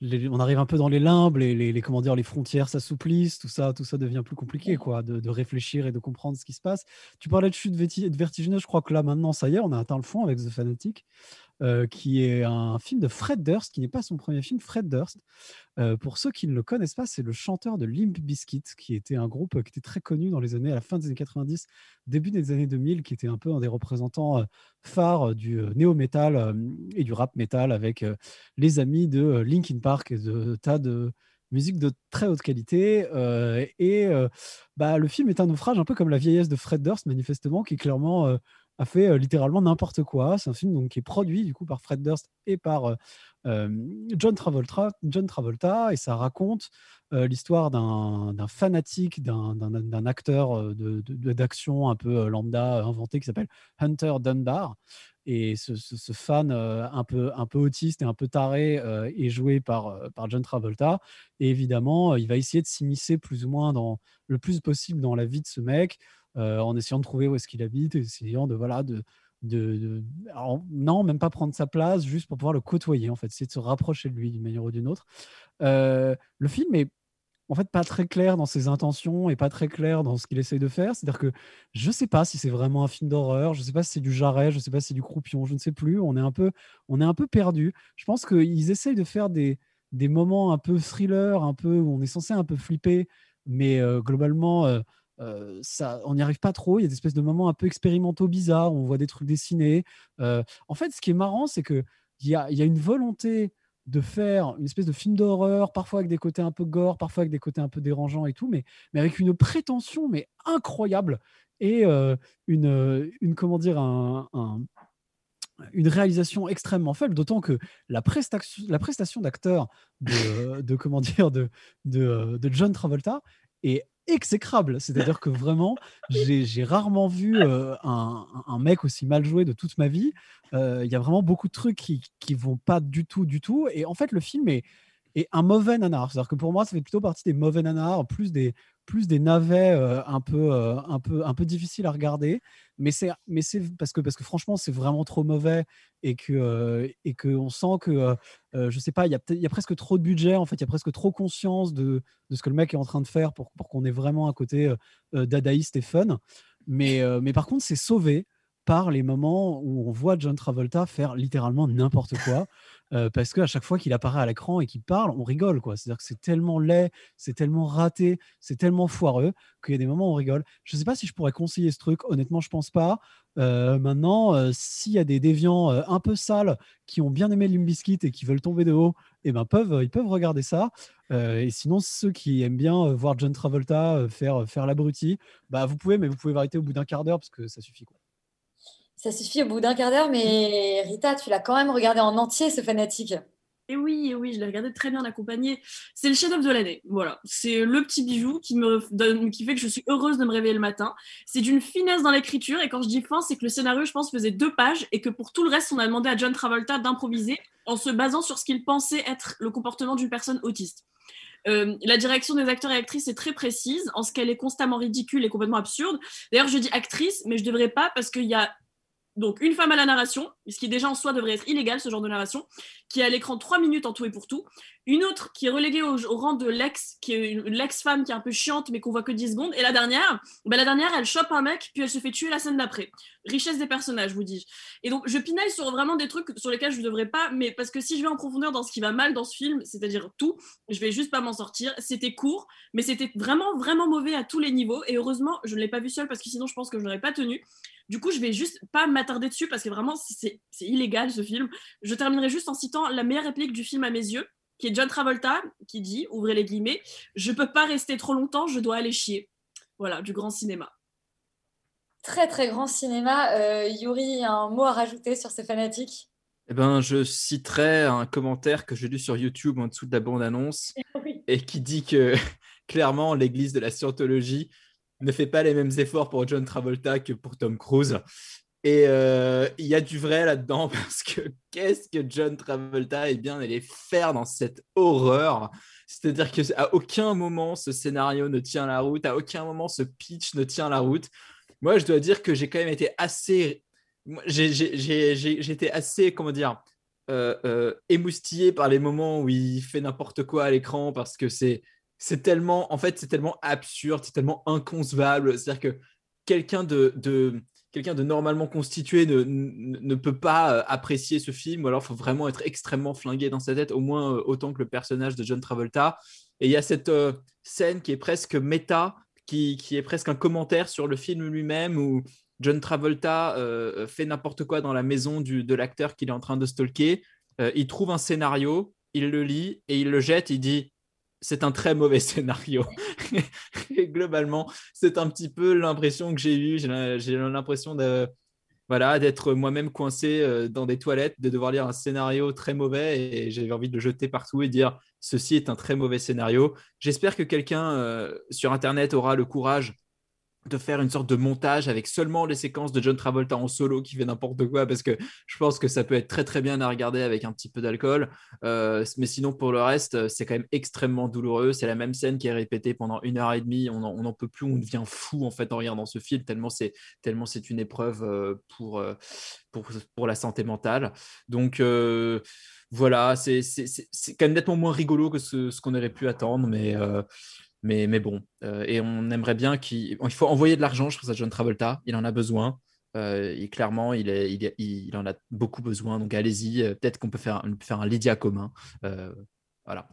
les, on, arrive un peu dans les limbes, les, les, les comment dire, les frontières s'assouplissent, tout ça, tout ça devient plus compliqué, quoi, de, de, réfléchir et de comprendre ce qui se passe. Tu parlais de chute vertigineuse, je crois que là maintenant, ça y est, on a atteint le fond avec The Fanatic. Euh, qui est un film de Fred Durst, qui n'est pas son premier film. Fred Durst, euh, pour ceux qui ne le connaissent pas, c'est le chanteur de Limp Bizkit, qui était un groupe qui était très connu dans les années, à la fin des années 90, début des années 2000, qui était un peu un des représentants euh, phares du néo-metal et du rap metal avec les amis de Linkin Park et de tas de musique de très haute qualité. et bah, le film est un naufrage, un peu comme la vieillesse de Fred Durst, manifestement, qui clairement a fait euh, littéralement n'importe quoi. C'est un film donc, qui est produit du coup par Fred Durst et par euh, euh, John, Travolta, John Travolta, et ça raconte l'histoire d'un fanatique, d'un- acteur d'action un peu lambda inventé qui s'appelle Hunter Dunbar. Et ce, fan un, peu, un peu autiste et un peu taré est joué par, par John Travolta. Et évidemment, il va essayer de s'immiscer plus ou moins dans, le plus possible dans la vie de ce mec, en essayant de trouver où est-ce qu'il habite, essayant de, voilà, de, de, non, même pas prendre sa place, juste pour pouvoir le côtoyer, en fait, c'est de se rapprocher de lui d'une manière ou d'une autre. Euh, le film est en fait pas très clair dans ses intentions et pas très clair dans ce qu'il essaye de faire. C'est-à-dire que je sais pas si c'est vraiment un film d'horreur, je sais pas si c'est du jarret, je sais pas si c'est du croupion, je ne sais plus. On est un peu, on est un peu perdu. Je pense qu'ils essayent de faire des, des moments un peu thriller, un peu où on est censé un peu flipper, mais euh, globalement. euh, euh, on n'y arrive pas trop. Il y a des espèces de moments un peu expérimentaux bizarres. On voit des trucs dessinés. Euh, en fait, ce qui est marrant, c'est que il y a, y a une volonté de faire une espèce de film d'horreur, parfois avec des côtés un peu gore, parfois avec des côtés un peu dérangeants et tout, mais, avec une prétention mais incroyable et euh, une, comment dire un, un- une réalisation extrêmement faible, d'autant que la prestation, d'acteur de, comment dire de, de John Travolta est exécrable. C'est-à-dire que vraiment, j'ai rarement vu euh, un, un mec aussi mal joué de toute ma vie. Euh, Il y a vraiment beaucoup de trucs qui, qui vont pas du tout, du tout. Et en fait, le film est, est un mauvais nanar. C'est-à-dire que pour moi, ça fait plutôt partie des mauvais nanars, plus des, plus des navets euh, un, peu, euh, un, peu, un peu difficiles à regarder. Mais c'est parce que, parce que franchement, c'est vraiment trop mauvais et que euh, et qu'on sent que, je sais pas, il y, a presque trop de budget, en fait, il y a presque trop conscience de, de ce que le mec est en train de faire pour, pour qu'on ait vraiment un côté dadaïste et fun. Mais, mais par contre, c'est sauvé par les moments où on voit John Travolta faire littéralement n'importe quoi. euh, parce qu'à chaque fois qu'il apparaît à l'écran et qu'il parle, on rigole. quoi. C'est-à-dire que c'est tellement laid, c'est tellement raté, c'est tellement foireux qu'il y a des moments où on rigole. Je ne sais pas si je pourrais conseiller ce truc. Honnêtement, je pense pas. Euh, maintenant, euh, s'il y a des déviants euh, un peu sales qui ont bien aimé Limp Bizkit et qui veulent tomber de haut, eh ben, peuvent, ils peuvent regarder ça. Et sinon, ceux qui aiment bien voir John Travolta faire, faire l'abruti, bah, vous pouvez, mais vous pouvez arrêter au bout d'un quart d'heure parce que ça suffit. Quoi. Ça suffit au bout d'un quart d'heure, mais Rita, tu l'as quand même regardé en entier, ce fanatique. Et oui, oui, je l'ai regardé très bien accompagné. C'est le chef-d'œuvre de l'année. Voilà, c'est le petit bijou qui me qui fait que je suis heureuse de me réveiller le matin. C'est d'une finesse dans l'écriture, et quand je dis fin, c'est que le scénario, je pense, faisait deux pages, et que pour tout le reste, on a demandé à John Travolta d'improviser en se basant sur ce qu'il pensait être le comportement d'une personne autiste. Euh, la direction des acteurs et actrices est très précise, en ce qu'elle est constamment ridicule et complètement absurde. D'ailleurs, je dis actrice, mais je devrais pas parce qu'il y a donc une femme à la narration, ce qui déjà en soi devrait être illégal, ce genre de narration, qui est à l'écran trois minutes en tout et pour tout. Une autre qui est reléguée au, rang de l'ex, qui est l'ex-femme qui est un peu chiante mais qu'on voit que 10 secondes. Et la dernière, ben la dernière, elle chope un mec puis elle se fait tuer la scène d'après. Richesse des personnages, vous dis-je. Et donc je pinaille sur vraiment des trucs sur lesquels je ne devrais pas, mais parce que si je vais en profondeur dans ce qui va mal dans ce film, c'est-à-dire tout, je vais juste pas m'en sortir. C'était court, mais c'était vraiment, vraiment mauvais à tous les niveaux. Et heureusement, je ne l'ai pas vu seul parce que sinon je pense que je n'aurais pas tenu. Du coup, je vais juste pas m'attarder dessus parce que vraiment, c'est c'est illégal ce film. Je terminerai juste en citant la meilleure réplique du film à mes yeux, qui est John Travolta, qui dit, ouvrez les guillemets, Je peux pas rester trop longtemps, je dois aller chier. Voilà, du grand cinéma. Très très grand cinéma. Euh, Yuri, un mot à rajouter sur ces fanatiques? Eh ben, je citerai un commentaire que j'ai lu sur YouTube en dessous de la bande-annonce et qui dit que clairement l'Église de la Scientologie ne fait pas les mêmes efforts pour John Travolta que pour Tom Cruise. Et euh, il y a du vrai là-dedans parce que qu'est-ce que John Travolta est bien allé faire dans cette horreur C'est-à-dire qu'à aucun moment ce scénario ne tient la route, à aucun moment ce pitch ne tient la route. Moi, je dois dire que j'ai quand même été assez j'ai- été assez, comment dire, euh, euh, émoustillé par les moments où il fait n'importe quoi à l'écran parce que c'est c'est tellement, en fait, c'est tellement absurde, c'est tellement inconcevable. C'est-à-dire que quelqu'un de, de de normalement constitué ne, peut pas euh, apprécier ce film, ou alors il faut vraiment être extrêmement flingué dans sa tête, au moins euh, autant que le personnage de John Travolta. Et il y a cette euh, scène qui est presque méta, qui, qui est presque un commentaire sur le film lui-même, où John Travolta fait n'importe quoi dans la maison du, de l'acteur qu'il est en train de stalker. Il trouve un scénario, il le lit et il le jette. Il dit c'est un très mauvais scénario. et globalement, c'est un petit peu l'impression que j'ai eue. J'ai l'impression de- voilà, d'être moi-même coincé euh, dans des toilettes, de devoir lire un scénario très mauvais et j'avais envie de le jeter partout et dire ceci est un très mauvais scénario. J'espère que quelqu'un euh, sur Internet aura le courage de faire une sorte de montage avec seulement les séquences de John Travolta en solo qui fait n'importe quoi parce que je pense que ça peut être très très bien à regarder avec un petit peu d'alcool. Euh, mais sinon pour le reste euh, c'est quand même extrêmement douloureux. C'est la même scène qui est répétée pendant une heure et demie. On n'en on peut plus. On devient fou en fait en regardant ce film tellement c'est tellement c'est une épreuve euh, pour, pour pour la santé mentale. Donc voilà. C'est quand même nettement moins rigolo que ce, qu'on aurait pu attendre mais mais, mais bon, euh, et on aimerait bien qu'il il faut envoyer de l'argent, je pense, à John Travolta. Il en a besoin. Euh, et clairement, il, il, il en a beaucoup besoin. Donc allez-y. euh, Peut-être qu'on peut faire, faire un Lydia commun. Voilà.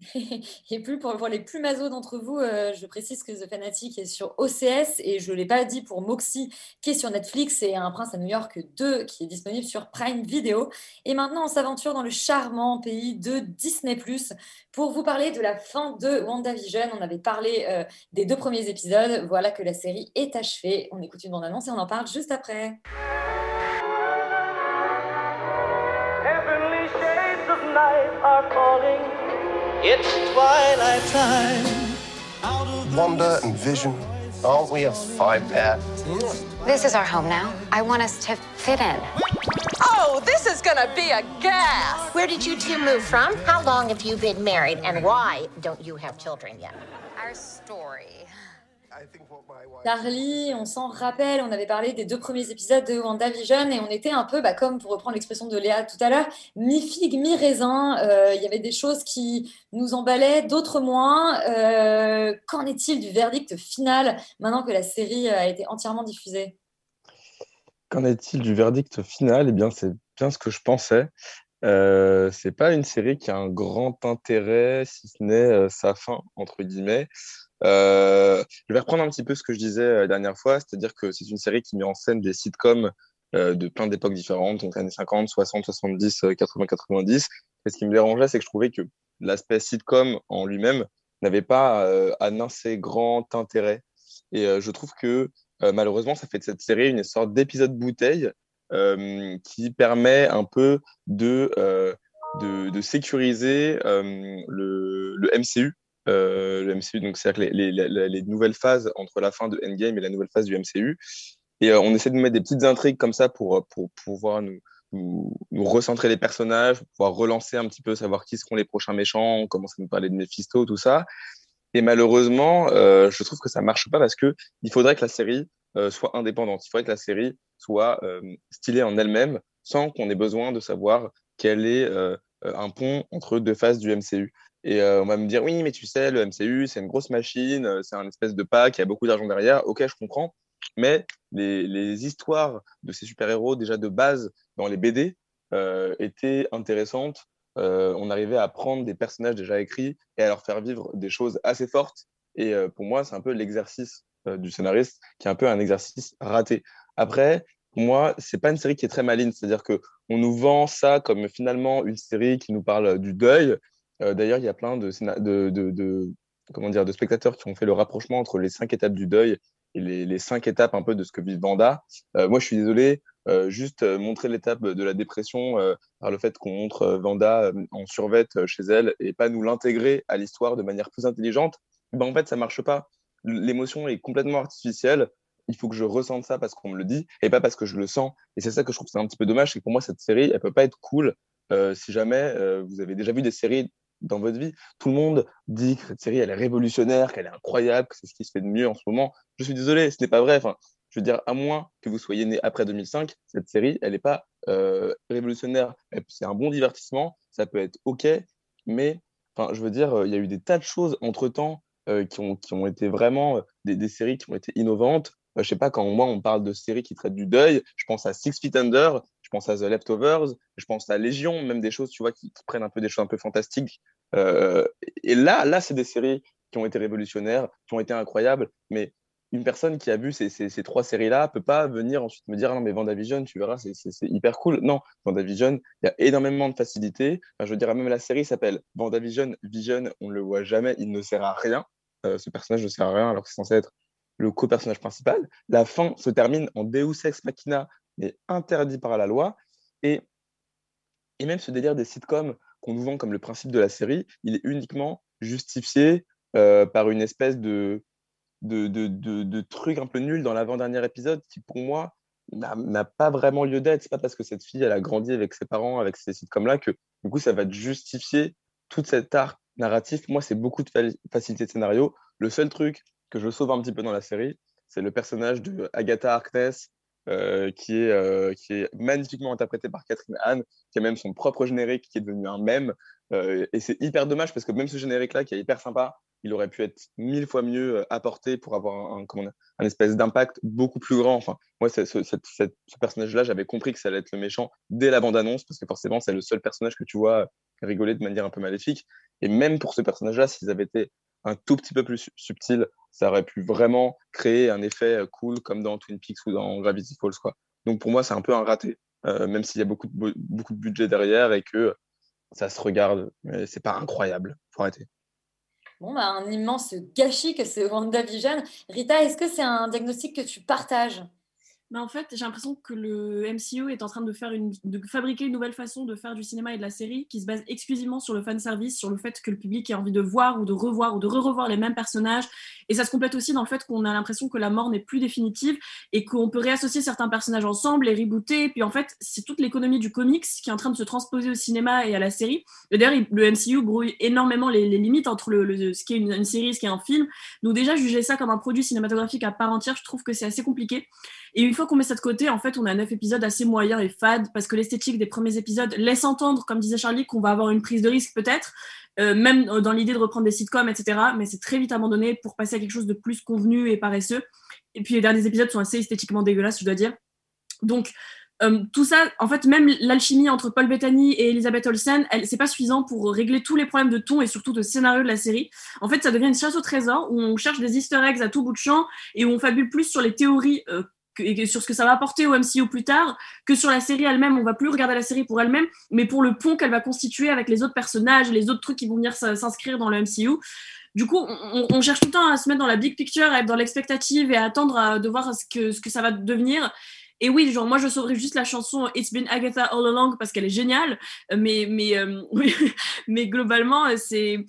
Et plus pour, pour les plus masos d'entre vous, euh, je précise que The Fanatic est sur OCS et je ne l'ai pas dit pour Moxie qui est sur Netflix et Un Prince à New York 2 qui est disponible sur Prime Video. Et maintenant, on s'aventure dans le charmant pays de Disney pour vous parler de la fin de WandaVision. On avait parlé euh, des deux premiers épisodes. Voilà que la série est achevée. On écoute une bande-annonce et on en parle juste après. It's twilight time. Wanda and Vision, aren't we a five pair? This is our home now. I want us to fit in. Oh, this is gonna be a gas! Where did you two move from? How long have you been married? And why don't you have children yet? Our story. Carly, on s'en rappelle, on avait parlé des deux premiers épisodes de WandaVision et on était un peu, bah, comme pour reprendre l'expression de Léa tout à l'heure, mi-figue, mi-raisin. Euh, Il y avait des choses qui nous emballaient, d'autres moins. Euh, Qu'en est-il du verdict final maintenant que la série a été entièrement diffusée? Qu'en est-il du verdict final? Eh bien, c'est bien ce que je pensais. Euh, c'est pas une série qui a un grand intérêt, si ce n'est euh, sa fin, entre guillemets. Euh, je vais reprendre un petit peu ce que je disais euh, la dernière fois, c'est-à-dire que c'est une série qui met en scène des sitcoms euh, de plein d'époques différentes, donc années 50, 60, 70, euh, 80, 90. Et ce qui me dérangeait, c'est que je trouvais que l'aspect sitcom en lui-même n'avait pas un assez grand intérêt. Et je trouve que malheureusement, ça fait de cette série une sorte d'épisode bouteille qui permet un peu de, de, sécuriser le MCU. Euh, le MCU, donc c'est-à-dire les, les, les, les nouvelles phases entre la fin de Endgame et la nouvelle phase du MCU. Et euh, on essaie de mettre des petites intrigues comme ça pour, pour pouvoir nous, recentrer les personnages, pouvoir relancer un petit peu, savoir qui seront les prochains méchants, on commence à nous parler de Mephisto, tout ça. Et malheureusement, euh, je trouve que ça marche pas parce que il faudrait que la série euh, soit indépendante. Il faudrait que la série soit euh, stylée en elle-même, sans qu'on ait besoin de savoir quel est euh, un pont entre deux phases du MCU. Et euh, on va me dire oui, mais tu sais, le MCU, c'est une grosse machine, euh, c'est un espèce de pack, il y a beaucoup d'argent derrière. Ok, je comprends. Mais les, les histoires de ces super-héros, déjà de base dans les BD, euh, étaient intéressantes. On arrivait à prendre des personnages déjà écrits et à leur faire vivre des choses assez fortes. Et pour moi, c'est un peu l'exercice du scénariste qui est un peu un exercice raté. Après, pour moi, c'est pas une série qui est très maligne. C'est-à-dire que on nous vend ça comme finalement une série qui nous parle du deuil. Euh, D'ailleurs, il y a plein de, de, comment dire, de spectateurs qui ont fait le rapprochement entre les cinq étapes du deuil et les, cinq étapes un peu de ce que vit Vanda. Euh, moi, je suis désolé, euh, juste montrer l'étape de la dépression par le fait qu'on montre Vanda en survette chez elle et pas nous l'intégrer à l'histoire de manière plus intelligente, ben, en fait, ça marche pas. L'émotion est complètement artificielle. Il faut que je ressente ça parce qu'on me le dit et pas parce que je le sens. Et c'est ça que je trouve un petit peu dommage, c'est que pour moi, cette série, elle peut pas être cool si jamais vous avez déjà vu des séries dans votre vie. Tout le monde dit que cette série, elle est révolutionnaire, qu'elle est incroyable, que c'est ce qui se fait de mieux en ce moment. Je suis désolé, ce n'est pas vrai. Enfin, je veux dire, à moins que vous soyez né après 2005, cette série, elle n'est pas euh, révolutionnaire. C'est un bon divertissement, ça peut être OK, mais enfin, je veux dire, euh, il y a eu des tas de choses entre-temps euh, qui, ont, qui ont été vraiment des, des séries qui ont été innovantes. Euh, je sais pas, quand moi, on parle de séries qui traitent du deuil, je pense à Six Feet Under, je pense à The Leftovers, je pense à Légion, même des choses, tu vois, qui, prennent un peu des choses un peu fantastiques. Euh, et là, là, c'est des séries qui ont été révolutionnaires, qui ont été incroyables, mais une personne qui a vu ces, ces, trois séries-là peut pas venir ensuite me dire ah non mais Vendavision tu verras c'est hyper cool. Non Vendavision il y a énormément de facilité. Je veux dire même la série s'appelle Vendavision Vision on ne le voit jamais il ne sert à rien. Euh, ce personnage ne sert à rien alors que c'est censé être le co-personnage principal. La fin se termine en Deus Ex Machina mais interdit par la loi. Et, et même ce délire des sitcoms qu'on nous vend comme le principe de la série, il est uniquement justifié euh, par une espèce de, de, de, de, truc un peu nul dans l'avant-dernier épisode qui, pour moi, n'a pas vraiment lieu d'être. C'est pas parce que cette fille, elle a grandi avec ses parents, avec ces sitcoms-là, que du coup, ça va justifier toute cette art narratif. Moi, c'est beaucoup de fa- facilité de scénario. Le seul truc que je sauve un petit peu dans la série, c'est le personnage de Agatha Harkness, euh, qui, est, euh, qui est magnifiquement interprété par Catherine Hahn, qui a même son propre générique qui est devenu un mème. Euh, et c'est hyper dommage parce que même ce générique-là, qui est hyper sympa, il aurait pu être mille fois mieux apporté pour avoir un, espèce d'impact beaucoup plus grand. Enfin, moi, ce, ce personnage-là, j'avais compris que ça allait être le méchant dès la bande-annonce parce que forcément, c'est le seul personnage que tu vois rigoler de manière un peu maléfique. Et même pour ce personnage-là, s'ils avaient été un tout petit peu plus su- subtils, ça aurait pu vraiment créer un effet euh, cool comme dans Twin Peaks ou dans Gravity Falls. Quoi. Donc pour moi, c'est un peu un raté, euh, même s'il y a beaucoup de, beaucoup de budget derrière et que ça se regarde. Mais c'est pas incroyable. Faut arrêter. Bon, bah, un immense gâchis que ce WandaVision. Rita, est-ce que c'est un diagnostic que tu partages? Mais en fait, j'ai l'impression que le MCU est en train de, faire une, de fabriquer une nouvelle façon de faire du cinéma et de la série qui se base exclusivement sur le fan service, sur le fait que le public ait envie de voir ou de revoir ou de re-revoir les mêmes personnages. Et ça se complète aussi dans le fait qu'on a l'impression que la mort n'est plus définitive et qu'on peut réassocier certains personnages ensemble, les rebooter. Puis en fait, c'est toute l'économie du comics qui est en train de se transposer au cinéma et à la série. D'ailleurs, il- le MCU brouille énormément les, limites entre ce qui est une, une série ce qui est un film. Donc déjà, juger ça comme un produit cinématographique à part entière, je trouve que c'est assez compliqué. Et une fois qu'on met ça de côté, en fait, on a neuf épisodes assez moyens et fades parce que l'esthétique des premiers épisodes laisse entendre, comme disait Charlie, qu'on va avoir une prise de risque peut-être, euh, même euh, dans l'idée de reprendre des sitcoms, etc. Mais c'est très vite abandonné pour passer à quelque chose de plus convenu et paresseux. Et puis les derniers épisodes sont assez esthétiquement dégueulasses, je dois dire. Donc euh, tout ça, en fait, même l'alchimie entre Paul Bettany et Elisabeth Olsen, elle, c'est pas suffisant pour régler tous les problèmes de ton et surtout de scénario de la série. En fait, ça devient une chasse au trésor où on cherche des Easter eggs à tout bout de champ et où on fabule plus sur les théories et sur ce que ça va apporter au MCU plus tard que sur la série elle-même. On va plus regarder la série pour elle-même, mais pour le pont qu'elle va constituer avec les autres personnages, les autres trucs qui vont venir s'inscrire dans le MCU. Du coup, on, cherche tout le temps à se mettre dans la big picture, à être dans l'expectative et à attendre de voir ce que, ce que ça va devenir. Et oui, genre moi je sauverais juste la chanson It's Been Agatha All Along parce qu'elle est géniale, mais mais euh, mais globalement c'est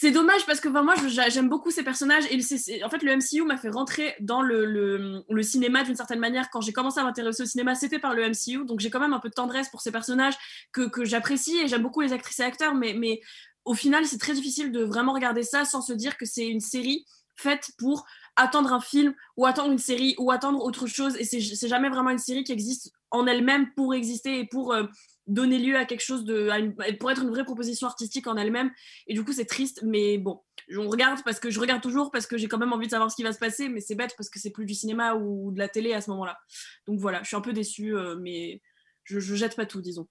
c'est dommage parce que enfin, moi j'aime beaucoup ces personnages et en fait le MCU m'a fait rentrer dans le, cinéma d'une certaine manière. Quand j'ai commencé à m'intéresser au cinéma c'était par le MCU donc j'ai quand même un peu de tendresse pour ces personnages que, j'apprécie et j'aime beaucoup les actrices et acteurs. Mais, au final c'est très difficile de vraiment regarder ça sans se dire que c'est une série faite pour attendre un film ou attendre une série ou attendre autre chose. Et c'est c'est jamais vraiment une série qui existe en elle-même pour exister et pour euh, donner lieu à quelque chose de pour être une vraie proposition artistique en elle-même. Et du coup c'est triste mais bon. On regarde parce que je regarde toujours parce que j'ai quand même envie de savoir ce qui va se passer mais c'est bête parce que c'est plus du cinéma ou de la télé à ce moment-là. Donc voilà je suis un peu déçue euh, mais je, je jette pas tout disons.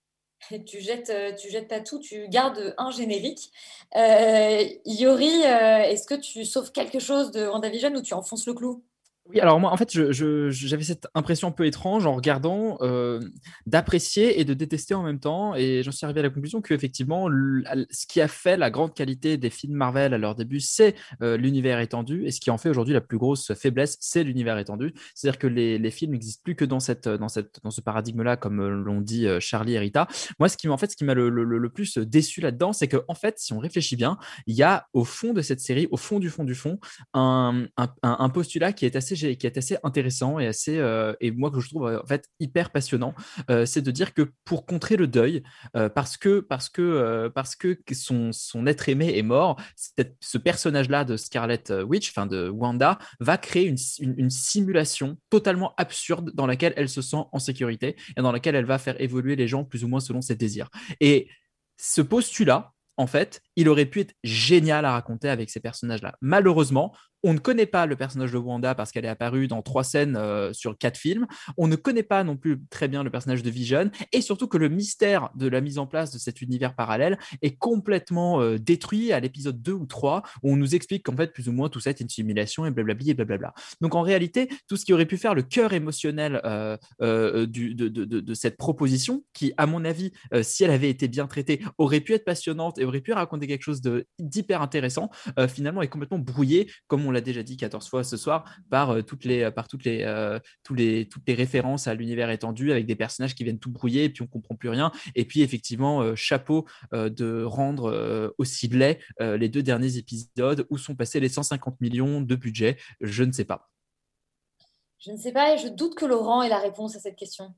Tu jettes, euh, tu jettes pas tout, tu gardes un générique. Euh, Yori, est-ce que tu sauves quelque chose de WandaVision ou tu enfonces le clou? Oui, alors moi, en fait, j'avais cette impression un peu étrange en regardant euh, d'apprécier et de détester en même temps. Et j'en suis arrivé à la conclusion qu'effectivement, ce qui a fait la grande qualité des films Marvel à leur début, c'est euh, l'univers étendu. Et ce qui en fait aujourd'hui la plus grosse faiblesse, c'est l'univers étendu. C'est-à-dire que les, films n'existent plus que dans, cette, dans, cette, dans ce paradigme-là, comme euh, l'ont dit Charlie et Rita. Moi, ce qui, m'a- en fait, m'a le, plus déçu là-dedans, c'est que, en fait, si on réfléchit bien, il y a au fond de cette série, au fond du fond du fond, un postulat qui est assez, qui est assez intéressant et assez, euh, et moi que je trouve euh, en fait hyper passionnant, euh, c'est de dire que pour contrer le deuil, parce que parce que parce que son, son être aimé est mort, ce personnage-là de Scarlet Witch, enfin de Wanda, va créer une- une simulation totalement absurde dans laquelle elle se sent en sécurité et dans laquelle elle va faire évoluer les gens plus ou moins selon ses désirs. Et ce postulat, en fait, il aurait pu être génial à raconter avec ces personnages-là. Malheureusement, on ne connaît pas le personnage de Wanda parce qu'elle est apparue dans trois scènes euh, sur quatre films. On ne connaît pas non plus très bien le personnage de Vision. Et surtout que le mystère de la mise en place de cet univers parallèle est complètement euh, détruit à l'épisode 2 ou 3, où on nous explique qu'en fait, plus ou moins, tout ça est une simulation et blablabli et blablabla. Donc en réalité, tout ce qui aurait pu faire le cœur émotionnel euh, de, de- cette proposition, qui, à mon avis, si elle avait été bien traitée, aurait pu être passionnante et aurait pu raconter quelque chose d'hyper intéressant, euh, finalement est complètement brouillé, comme on l'a déjà dit 14 fois ce soir, par, euh, toutes, les, par toutes, les, euh, les, toutes les références à l'univers étendu, avec des personnages qui viennent tout brouiller, et puis on comprend plus rien. Et puis effectivement, euh, chapeau euh, de rendre euh, aussi laid euh, les deux derniers épisodes où sont passés les 150 millions de budget, je ne sais pas. Je ne sais pas et je doute que Laurent ait la réponse à cette question.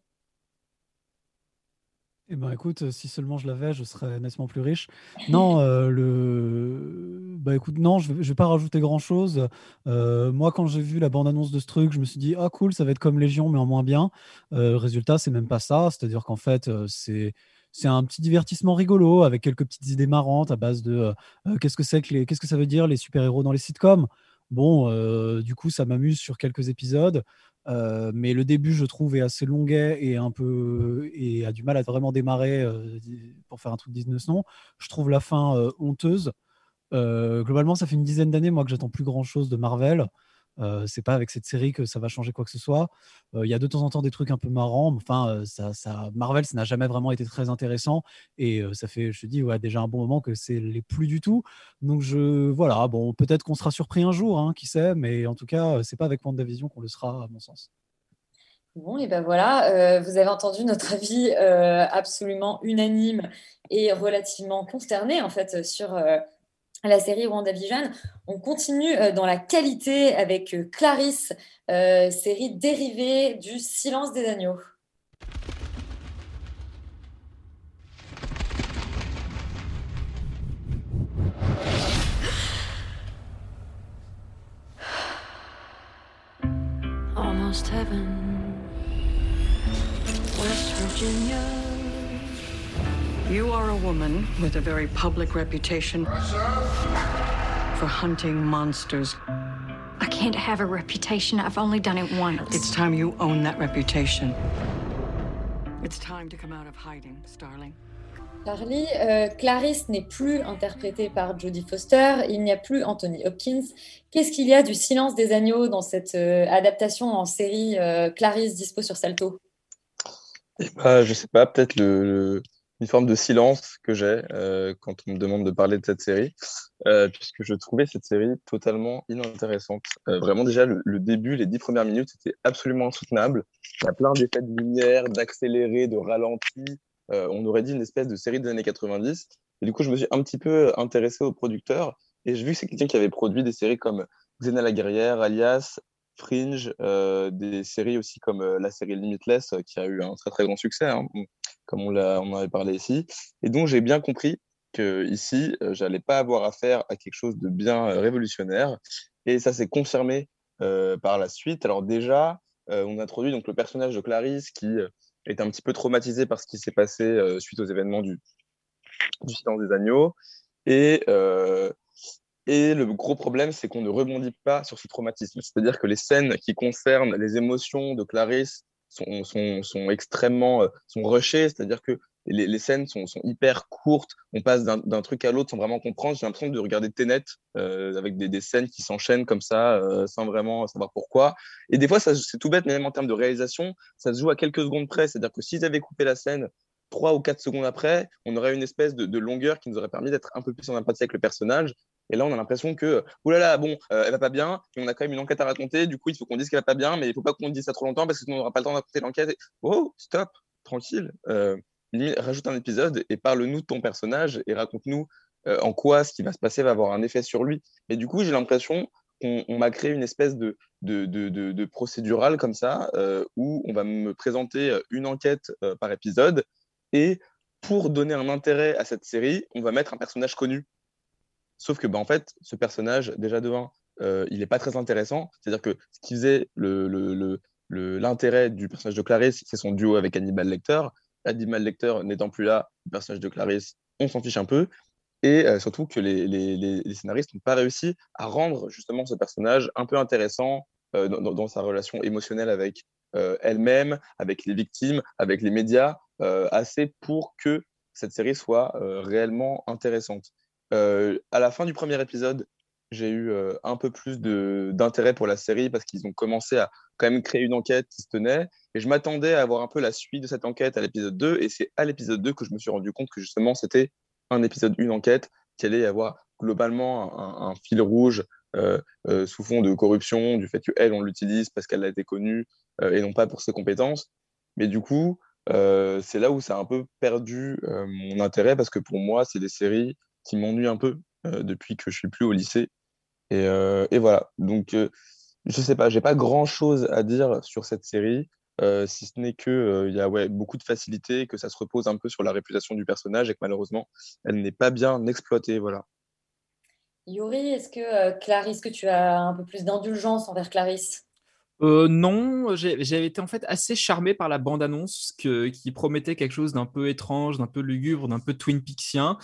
Eh ben écoute, euh, si seulement je l'avais, je serais nettement plus riche. Non, euh, le... bah écoute, non, je vais, je vais pas rajouter grand-chose. Euh, moi, quand j'ai vu la bande-annonce de ce truc, je me suis dit, ah cool, ça va être comme Légion, mais en moins bien. Euh, résultat, c'est même pas ça. C'est-à-dire qu'en fait, c'est c'est un petit divertissement rigolo avec quelques petites idées marrantes à base de qu'est-ce que c'est que les, qu'est-ce que ça veut dire les super-héros dans les sitcoms? Bon, euh, du coup, ça m'amuse sur quelques épisodes. Euh, mais le début, je trouve, est assez longuet et a du mal à vraiment démarrer euh, pour faire un truc digne de ce nom. Je trouve la fin euh, honteuse. Globalement, ça fait une dizaine d'années, moi, que j'attends plus grand chose de Marvel. Euh, c'est pas avec cette série que ça va changer quoi que ce soit. Euh, Il y a de temps en temps des trucs un peu marrants. Enfin, euh, ça, ça, Marvel, ça n'a jamais vraiment été très intéressant. Et euh, ça fait, je te dis, déjà un bon moment que c'est les plus du tout. Donc, je, voilà, bon, peut-être qu'on sera surpris un jour, hein, qui sait. Mais en tout cas, c'est pas avec WandaVision qu'on le sera, à mon sens. Bon, et ben voilà, vous avez entendu notre avis absolument unanime et relativement consterné en fait sur la série WandaVision. On continue euh, dans la qualité avec euh, Clarisse, euh, série dérivée du Silence des agneaux. Almost heaven, West Virginia. You are a woman with a very public reputation for hunting monsters. I can't have a reputation. I've only done it once. It's time you own that reputation. It's time to come out of hiding, Starling. Charlie, euh, Clarisse n'est plus interprétée par Jodie Foster, il n'y a plus Anthony Hopkins. Qu'est-ce qu'il y a du Silence des agneaux dans cette euh, adaptation en série euh, Clarisse dispo sur Salto? Bah, je sais pas, peut-être le, le- une forme de silence que j'ai euh, quand on me demande de parler de cette série, euh, puisque je trouvais cette série totalement inintéressante. Euh, vraiment, déjà, le, le début, les dix premières minutes, c'était absolument insoutenable. Il y a plein d'effets de lumière, d'accéléré, de ralenti. Euh, on aurait dit une espèce de série des années 90. Et du coup, je me suis un petit peu intéressé au producteur, et j'ai vu que c'est quelqu'un qui avait produit des séries comme Xena la guerrière, Alias, Fringe, euh, des séries aussi comme euh, la série Limitless, euh, qui a eu un très très grand succès, hein, comme on, en avait parlé ici. Et donc j'ai bien compris que ici, euh, j'allais pas avoir affaire à quelque chose de bien euh, révolutionnaire. Et ça s'est confirmé euh, par la suite. Alors déjà, on introduit donc le personnage de Clarisse qui est un petit peu traumatisé par ce qui s'est passé suite aux événements du, du silence des agneaux. Et, et le gros problème, c'est qu'on ne rebondit pas sur ce traumatisme. C'est-à-dire que les scènes qui concernent les émotions de Clarisse sont, extrêmement euh, sont c'est-à-dire que les, scènes sont, hyper courtes, on passe d'un truc à l'autre sans vraiment comprendre. J'ai l'impression de regarder Tenet euh, avec des, scènes qui s'enchaînent comme ça, euh, sans vraiment savoir pourquoi. Et des fois, c'est tout bête, même en termes de réalisation, ça se joue à quelques secondes près. C'est-à-dire que s'ils avaient coupé la scène trois ou quatre secondes après, on aurait une espèce de, de longueur qui nous aurait permis d'être un peu plus en empathie avec le personnage. Et là, on a l'impression que, oulala, bon, euh, elle va pas bien, et on a quand même une enquête à raconter, du coup, il faut qu'on dise qu'elle va pas bien, mais il faut pas qu'on dise ça trop longtemps parce que sinon on n'aura pas le temps de l'enquête. Oh, stop, tranquille. Euh, rajoute un épisode et parle-nous de ton personnage et raconte-nous euh, en quoi ce qui va se passer va avoir un effet sur lui. Mais du coup, j'ai l'impression qu'on on m'a créé une espèce de, de, de, procédural comme ça, euh, où on va me présenter euh, une enquête par épisode, et pour donner un intérêt à cette série, on va mettre un personnage connu. Sauf que, bah, en fait, ce personnage, déjà de un, euh, il n'est pas très intéressant. C'est-à-dire que ce qui faisait le, le, l'intérêt du personnage de Clarisse, c'est son duo avec Hannibal Lecter. Hannibal Lecter n'étant plus là, le personnage de Clarisse, on s'en fiche un peu. Et euh, surtout que les, scénaristes n'ont pas réussi à rendre justement ce personnage un peu intéressant euh, dans, sa relation émotionnelle avec euh, elle-même, avec les victimes, avec les médias, assez pour que cette série soit réellement intéressante. Euh, à la fin du premier épisode, j'ai eu euh, un peu plus d'intérêt pour la série parce qu'ils ont commencé à quand même créer une enquête qui se tenait. Et je m'attendais à avoir un peu la suite de cette enquête à l'épisode 2. Et c'est à l'épisode 2 que je me suis rendu compte que justement, c'était un épisode, une enquête. qu'il allait y avoir globalement un, fil rouge euh, sous fond de corruption, du fait qu'elle, on l'utilise parce qu'elle a été connue et non pas pour ses compétences. Mais du coup, c'est là où ça a un peu perdu mon intérêt parce que pour moi, c'est des séries qui m'ennuient un peu euh, depuis que je suis plus au lycée. Et, euh, et voilà. Donc, euh, je sais pas, j'ai pas grand chose à dire sur cette série, si ce n'est que euh, y a ouais, beaucoup de facilité, que ça se repose un peu sur la réputation du personnage et que malheureusement, elle n'est pas bien exploitée. Voilà. Yuri, est-ce que Clarisse, que tu as un peu plus d'indulgence envers Clarisse? Euh, non, j'avais été en fait assez charmé par la bande-annonce qui promettait quelque chose d'un peu étrange, d'un peu lugubre, d'un peu Twin Peaksien.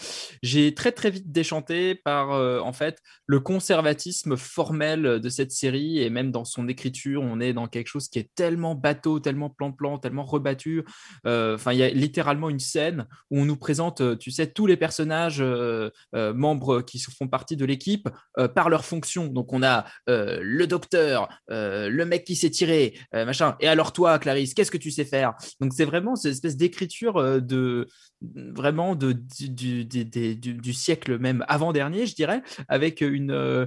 J'ai très très vite déchanté par euh, en fait le conservatisme formel de cette série et même dans son écriture, on est dans quelque chose qui est tellement bateau, tellement plan-plan, tellement rebattu. Euh, Enfin, il y a littéralement une scène où on nous présente, tu sais, tous les personnages membres qui font partie de l'équipe par leur fonction. Donc on a le docteur, le mec qui s'est tiré, euh, machin. Et alors toi, Clarisse, qu'est-ce que tu sais faire? Donc c'est vraiment cette espèce d'écriture euh, de vraiment du, siècle même avant-dernier, je dirais, avec une, euh,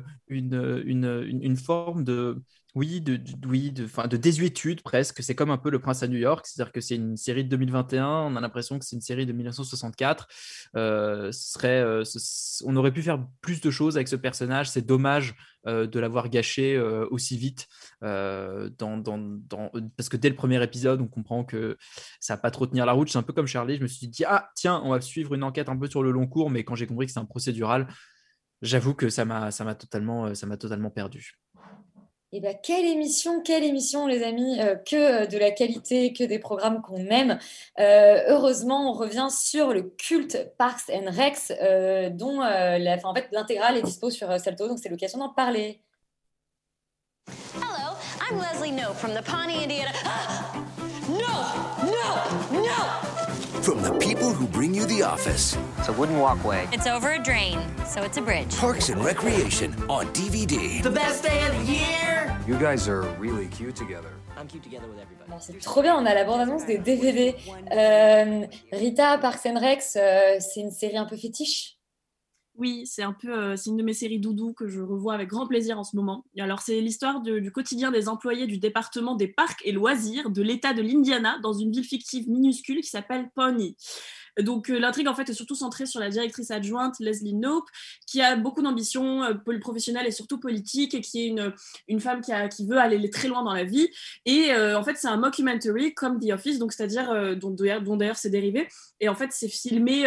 forme de oui, de, oui, de, désuétude presque. C'est comme un peu Le Prince à New York, c'est-à-dire que c'est une série de 2021, on a l'impression que c'est une série de 1964. Euh, serait, euh, on aurait pu faire plus de choses avec ce personnage. C'est dommage euh, de l'avoir gâché aussi vite, parce que dès le premier épisode, on comprend que ça va pas trop tenir la route. C'est un peu comme Charlie, je me suis dit, ah tiens, on va suivre une enquête un peu sur le long cours, mais quand j'ai compris que c'est un procédural, j'avoue que ça m'a totalement, ça m'a totalement perdu. Eh ben, quelle émission, quelle émission, les amis, euh, que euh, de la qualité, que des programmes qu'on aime. Euh, heureusement, on revient sur le culte Parks and Rex, dont en fait, l'intégrale est dispo sur Salto, donc c'est l'occasion d'en parler. Hello, I'm Leslie Nope from the Pawnee, Indiana. no! No! No! From the people who bring you The Office. It's a wooden walkway. It's over a drain, so it's a bridge. Parks and Recreation on DVD. The best day of the year! You guys are really cute together. I'm cute together with everybody. Bon, c'est trop bien, on a la bande-annonce des DVD. Euh, Rita, Parks and Rex, euh, c'est une série un peu fétiche? Oui, c'est un peu, euh, c'est une de mes séries doudou que je revois avec grand plaisir en ce moment. Et alors, c'est l'histoire du quotidien des employés du département des parcs et loisirs de l'État de l'Indiana dans une ville fictive minuscule qui s'appelle Pawnee. Donc euh, l'intrigue en fait est surtout centrée sur la directrice adjointe Leslie Knope, qui a beaucoup d'ambition euh, professionnelle et surtout politique, et qui est une, une femme qui, a- qui veut aller très loin dans la vie. Et euh, en fait c'est un mockumentary comme The Office, donc c'est-à-dire dont, dont d'ailleurs c'est dérivé. Et en fait c'est filmé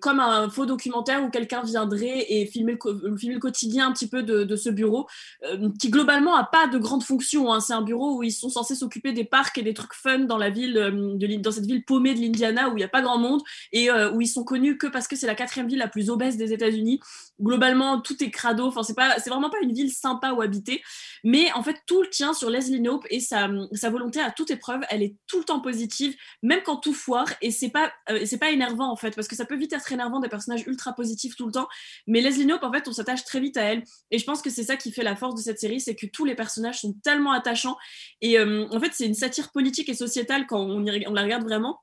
comme un faux documentaire où quelqu'un viendrait et filmer le, euh, filmer le quotidien un petit peu de, ce bureau, euh, qui globalement a pas de grande fonction. hein. C'est un bureau où ils sont censés s'occuper des parcs et des trucs fun dans la ville, euh, de, dans cette ville paumée de l'Indiana où il n'y a pas grand monde et euh, où ils sont connus que parce que c'est la quatrième ville la plus obèse des États-Unis. Globalement, tout est crado. Enfin, c'est pas, c'est vraiment pas une ville sympa où habiter. Mais en fait, tout tient sur Leslie Knope et sa, sa volonté à toute épreuve. Elle est tout le temps positive, même quand tout foire. Et c'est pas, euh, pas énervant en fait, parce que ça peut vite être énervant des personnages ultra positifs tout le temps. Mais Leslie Knope, en fait, on s'attache très vite à elle. Et je pense que c'est ça qui fait la force de cette série, c'est que tous les personnages sont tellement attachants. Et euh, en fait, c'est une satire politique et sociétale quand on la regarde vraiment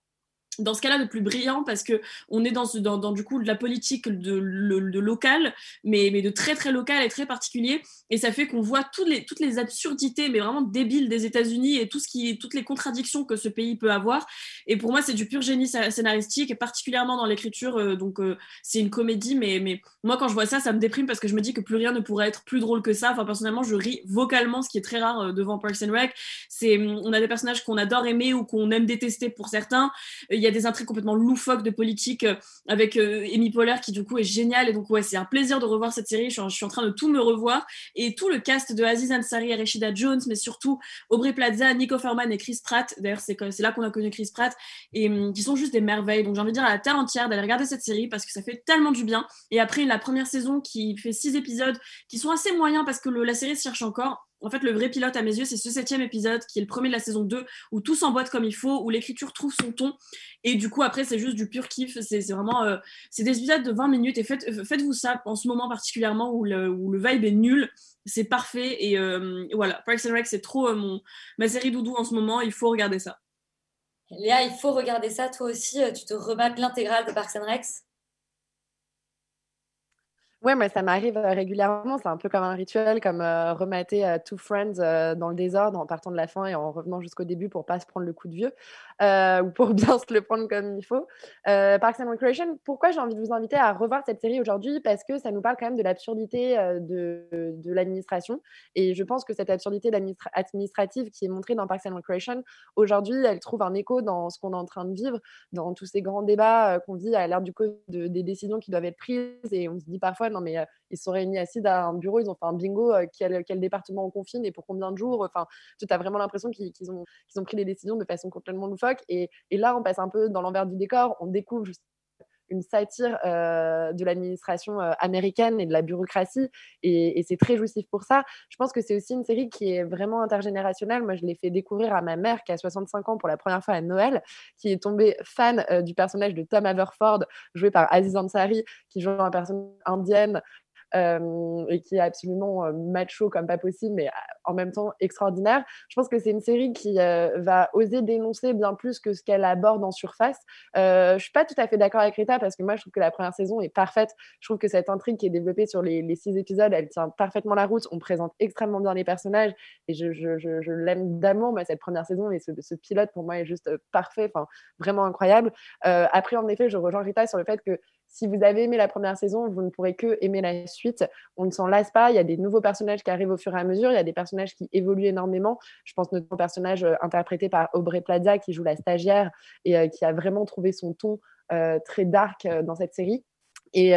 dans ce cas-là, le plus brillant, parce que on est dans, du coup de la politique de, de, local, mais, de très très local et très particulier, et ça fait qu'on voit toutes les, toutes les absurdités, mais vraiment débiles des États-Unis et tout ce qui, toutes les contradictions que ce pays peut avoir. Et pour moi, c'est du pur génie scénaristique, et particulièrement dans l'écriture. Euh, donc, euh, c'est une comédie, mais, moi, quand je vois ça, ça me déprime parce que je me dis que plus rien ne pourrait être plus drôle que ça. Enfin, personnellement, je ris vocalement, ce qui est très rare euh, devant Parks and Rec. C'est, on a des personnages qu'on adore aimer ou qu'on aime détester pour certains. Y a des intrigues complètement loufoques de politique euh, avec euh, Amy Poehler qui du coup est géniale. Et donc ouais c'est un plaisir de revoir cette série. Je suis, en, je suis, en, train de tout me revoir. Et tout le cast de Aziz Ansari et Jones mais surtout Aubrey Plaza, Nico Ferman et Chris Pratt. D'ailleurs c'est, là qu'on a connu Chris Pratt. Et hum, qui sont juste des merveilles. Donc j'ai envie de dire à la terre entière d'aller regarder cette série parce que ça fait tellement du bien. Et après la première saison qui fait six épisodes qui sont assez moyens parce que la série se cherche encore en fait, le vrai pilote à mes yeux, c'est ce septième épisode qui est le premier de la saison 2 où tout s'emboîte comme il faut, où l'écriture trouve son ton. Et du coup, après, c'est juste du pur kiff. C'est, vraiment. Euh, c'est des épisodes de 20 minutes et faites, faites-vous ça en ce moment particulièrement où le, où le vibe est nul. C'est parfait. Et, euh, voilà, Parks and Rec, c'est trop euh, mon, ma série doudou en ce moment. Il faut regarder ça. Léa, il faut regarder ça. Toi aussi, euh, tu te rebattes l'intégrale de Parks and Rec Ouais, mais ça m'arrive euh, régulièrement. C'est un peu comme un rituel, comme euh, remater euh, Two Friends euh, dans le désordre en partant de la fin et en revenant jusqu'au début pour pas se prendre le coup de vieux ou pour bien se le prendre comme il faut. Euh, Parks and Recreation, pourquoi j'ai envie de vous inviter à revoir cette série aujourd'hui? Parce que ça nous parle quand même de l'absurdité euh, de, l'administration. Et je pense que cette absurdité administrative qui est montrée dans Parks and Recreation, aujourd'hui, elle trouve un écho dans ce qu'on est en train de vivre, dans tous ces grands débats euh, qu'on vit à l'ère du Covid, de- des décisions qui doivent être prises. Et on se dit parfois, non, mais euh, ils sont réunis assis à un bureau, ils ont fait un bingo, euh, quel, département on confine et pour combien de jours? Enfin, tu as vraiment l'impression qu'ils qu'ils ont, qu'ils ont pris des décisions de façon complètement loufoque. Et, là, on passe un peu dans l'envers du décor, on découvre une satire euh, de l'administration euh, américaine et de la bureaucratie, et, et c'est très jouissif pour ça. Je pense que c'est aussi une série qui est vraiment intergénérationnelle. Moi, je l'ai fait découvrir à ma mère qui a 65 ans pour la première fois à Noël, qui est tombée fan euh, du personnage de Tom Haverford, joué par Aziz Ansari, qui joue un personnage indienne euh, et qui est absolument euh, macho comme pas possible, mais euh, en même temps extraordinaire. Je pense que c'est une série qui va oser dénoncer bien plus que ce qu'elle aborde en surface. Euh, je suis pas tout à fait d'accord avec Rita parce que moi je trouve que la première saison est parfaite. Je trouve que cette intrigue qui est développée sur les, six épisodes, elle tient parfaitement la route. On présente extrêmement bien les personnages et je, l'aime d'amour. Moi cette première saison et ce, ce, pilote pour moi est juste parfait, enfin vraiment incroyable. Après en effet, je rejoins Rita sur le fait que si vous avez aimé la première saison, vous ne pourrez que aimer la suite. On ne s'en lasse pas. Il y a des nouveaux personnages qui arrivent au fur et à mesure. Il y a des personnages qui évoluent énormément. Je pense notamment au personnage euh, interprété par Aubrey Plaza qui joue la stagiaire et euh, qui a vraiment trouvé son ton euh, très dark dans cette série. Et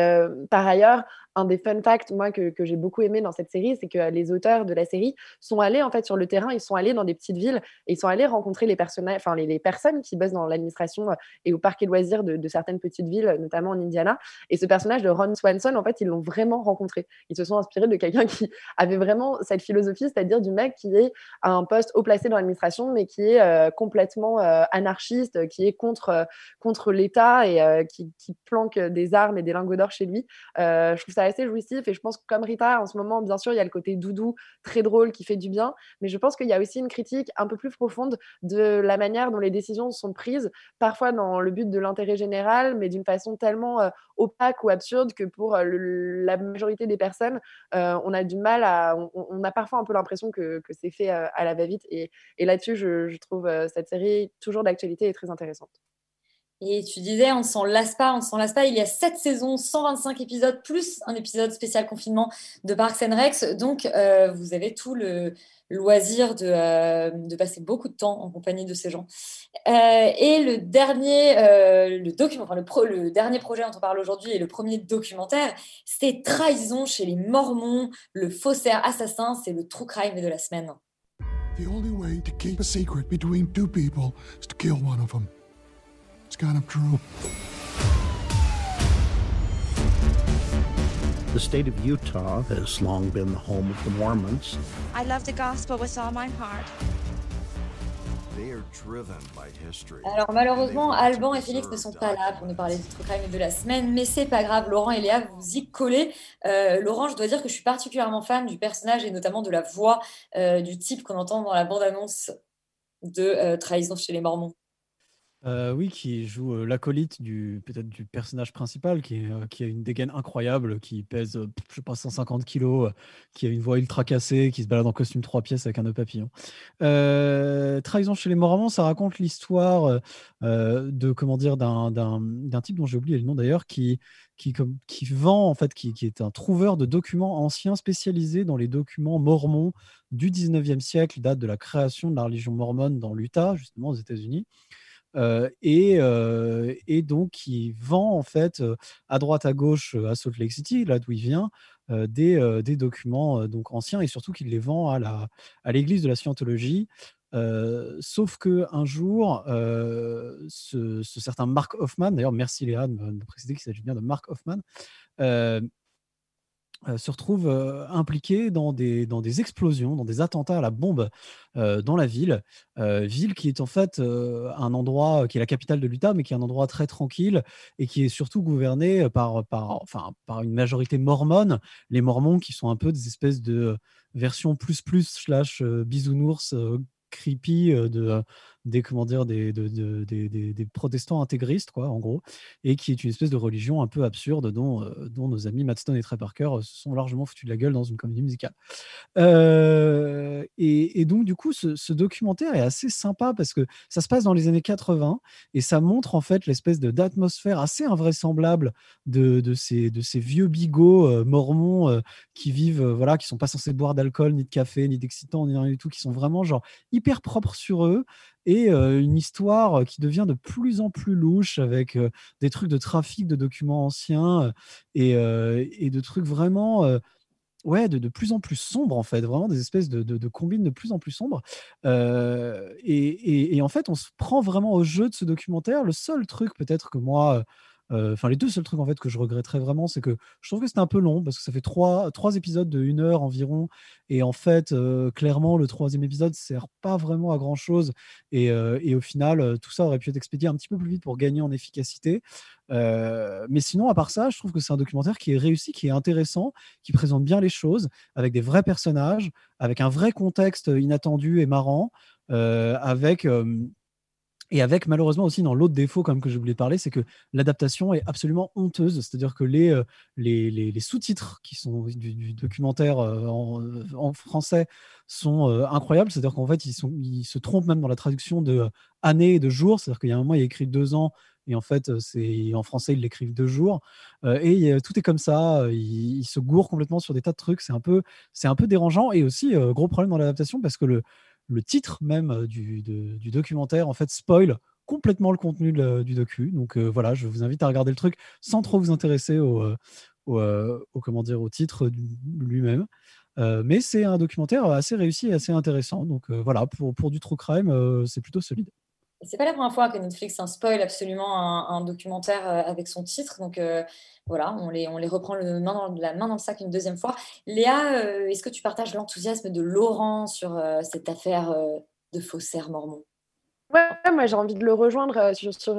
par ailleurs, un des fun facts, moi, que, j'ai beaucoup aimé dans cette série, c'est que les auteurs de la série sont allés en fait sur le terrain, ils sont allés dans des petites villes et ils sont allés rencontrer les personnages, enfin les, personnes qui bossent dans l'administration et au parc et loisirs de, certaines petites villes, notamment en Indiana. Et ce personnage de Ron Swanson, en fait, ils l'ont vraiment rencontré. Ils se sont inspirés de quelqu'un qui avait vraiment cette philosophie, c'est-à-dire du mec qui est à un poste haut placé dans l'administration, mais qui est euh, complètement euh, anarchiste, qui est contre, euh, contre l'État et euh, qui, qui, planque des armes et des lingots d'or chez lui. Euh, je trouve ça assez jouissif et je pense que comme Rita en ce moment bien sûr il y a le côté doudou très drôle qui fait du bien mais je pense qu'il y a aussi une critique un peu plus profonde de la manière dont les décisions sont prises parfois dans le but de l'intérêt général mais d'une façon tellement euh, opaque ou absurde que pour euh, la majorité des personnes euh, on a du mal à on, a parfois un peu l'impression que, c'est fait à la va-vite et, là-dessus je, trouve cette série toujours d'actualité et très intéressante et tu disais, on ne s'en lasse pas, on s'en lasse pas. Il y a 7 saisons, 125 épisodes, plus un épisode spécial confinement de Parks and Rex. Donc, euh, vous avez tout le loisir de, euh, de, passer beaucoup de temps en compagnie de ces gens. Euh, et le dernier, le, document, le dernier projet dont on parle aujourd'hui et le premier documentaire, c'est Trahison chez les Mormons, le faussaire assassin. C'est le true crime de la semaine. The only way to keep a secret between two people is to kill one of them. Kind of true. The state of Utah has long been the home of the Mormons. I love the gospel with all my heart. Alors malheureusement, Alban et Félix ne sont pas là pour nous parler du True Crime de la semaine, mais c'est pas grave, Laurent et Léa, vous y collez. Euh, Laurent, je dois dire que je suis particulièrement fan du personnage et notamment de la voix euh, du type qu'on entend dans la bande-annonce de euh, Trahison chez les Mormons. Euh, oui, qui joue euh, l'acolyte du peut-être du personnage principal, qui, euh, a une dégaine incroyable, qui pèse, je sais pas, 150 kilos, qui a une voix ultra cassée, qui se balade en costume trois pièces avec un nœud papillon. Trahison chez les Mormons, ça raconte l'histoire de comment dire d'un, type dont j'ai oublié le nom d'ailleurs, qui qui, qui vend en fait, qui, qui est un trouveur de documents anciens spécialisé dans les documents mormons du 19e siècle, date de la création de la religion mormone dans l'Utah, justement aux États-Unis. Euh, et, euh, et, donc il vend en fait euh, à droite à gauche à Salt Lake City, là d'où il vient, des, documents donc anciens et surtout qu'il les vend à, l'église de la Scientologie. sauf que un jour, ce, ce, certain Mark Hoffman, d'ailleurs merci Léa de me, préciser qu'il s'agit bien de Mark Hoffman, se retrouve euh, impliqué dans des, dans des explosions, dans des attentats à la bombe euh, dans la ville. ville qui est en fait un endroit qui est la capitale de l'Utah, mais qui est un endroit très tranquille et qui est surtout gouverné par, par, enfin, par une majorité mormone. Les Mormons qui sont un peu des espèces de versions plus plus slash bisounours creepy de, des comment dire des, de- de- des, protestants intégristes, quoi, en gros, et qui est une espèce de religion un peu absurde dont, euh, dont nos amis Matt Stone et Trey Parker euh, se sont largement foutus de la gueule dans une comédie musicale. Euh, et, donc, du coup, ce, documentaire est assez sympa parce que ça se passe dans les années 80 et ça montre en fait l'espèce d'atmosphère assez invraisemblable de, de, ces, de ces vieux bigots mormons qui vivent, voilà, qui sont pas censés boire d'alcool, ni de café, ni d'excitant, ni rien du tout, qui sont vraiment genre hyper propres sur eux et une histoire qui devient de plus en plus louche avec des trucs de trafic de documents anciens et, et de trucs vraiment ouais, de, de plus en plus sombres, en fait, vraiment des espèces de, de, combines de plus en plus sombres. Et, et- en fait, on se prend vraiment au jeu de ce documentaire. Le seul truc, peut-être que moi, enfin, les deux seuls trucs, en fait, que je regretterais vraiment, c'est que je trouve que c'était un peu long, parce que ça fait trois, épisodes de une heure environ. Et en fait, euh, clairement, le troisième épisode sert pas vraiment à grand-chose. Et, euh, et au final, euh, tout ça aurait pu être expédié un petit peu plus vite pour gagner en efficacité. Euh, mais sinon, à part ça, je trouve que c'est un documentaire qui est réussi, qui est intéressant, qui présente bien les choses, avec des vrais personnages, avec un vrai contexte inattendu et marrant, euh, avec euh, et avec malheureusement aussi dans l'autre défaut comme que j'ai oublié de parler, c'est que l'adaptation est absolument honteuse. C'est-à-dire que les, euh, sous-titres qui sont du, documentaire euh, en, en français sont euh, incroyables. C'est-à-dire qu'en fait, ils, se trompent même dans la traduction de euh, année et de jour. C'est-à-dire qu'il y a un moment, il y écrit deux ans. Et en fait, euh, c'est en français, ils l'écrivent deux jours. Euh, et tout est comme ça. euh, Ils, se gourent complètement sur des tas de trucs. C'est un peu, dérangeant. Et aussi, euh, gros problème dans l'adaptation parce que le, le titre même euh, du, documentaire en fait spoil complètement le contenu du docu. Donc euh, voilà, je vous invite à regarder le truc sans trop vous intéresser au, euh, titre lui-même. Mais c'est un documentaire assez réussi et assez intéressant. Donc voilà, pour, pour du true crime, c'est plutôt solide. C'est pas la première fois que Netflix hein, spoil absolument un, documentaire euh, avec son titre. Donc euh, voilà, on les, on les reprend la main dans le sac une deuxième fois. Léa, euh, est-ce que tu partages l'enthousiasme de Laurent sur cette affaire de faussaire mormon? Ouais, moi j'ai envie de le rejoindre sur, sur,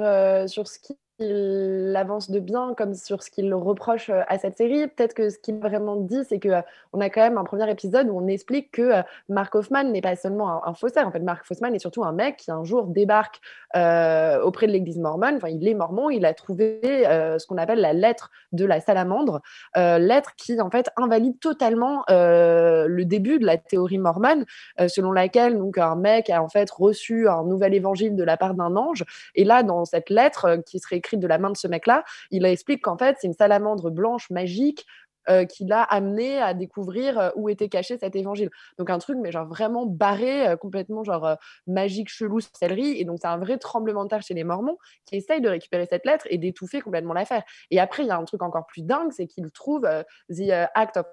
sur ce qu'il avance de bien comme sur ce qu'il reproche euh, à cette série. Peut-être que ce qu'il vraiment dit, c'est que euh, on a quand même un premier épisode où on explique que euh, Mark Hoffman n'est pas seulement un, faussaire. En fait, Mark Hoffman est surtout un mec qui un jour débarque euh, auprès de l'église mormone. Enfin, il est mormon, il a trouvé ce qu'on appelle la lettre de la salamandre, lettre qui en fait invalide totalement le début de la théorie mormone, selon laquelle donc un mec a en fait reçu un nouvel évangile de la part d'un ange. Et là, dans cette lettre qui serait de la main de ce mec-là, il explique qu'en fait c'est une salamandre blanche magique euh, qui l'a amené à découvrir euh, où était caché cet évangile. Donc un truc, mais genre vraiment barré, euh, complètement genre magique, chelou, sorcellerie. Et donc c'est un vrai tremblement de terre chez les Mormons qui essayent de récupérer cette lettre et d'étouffer complètement l'affaire. Et après, il y a un truc encore plus dingue, c'est qu'ils trouvent The Act of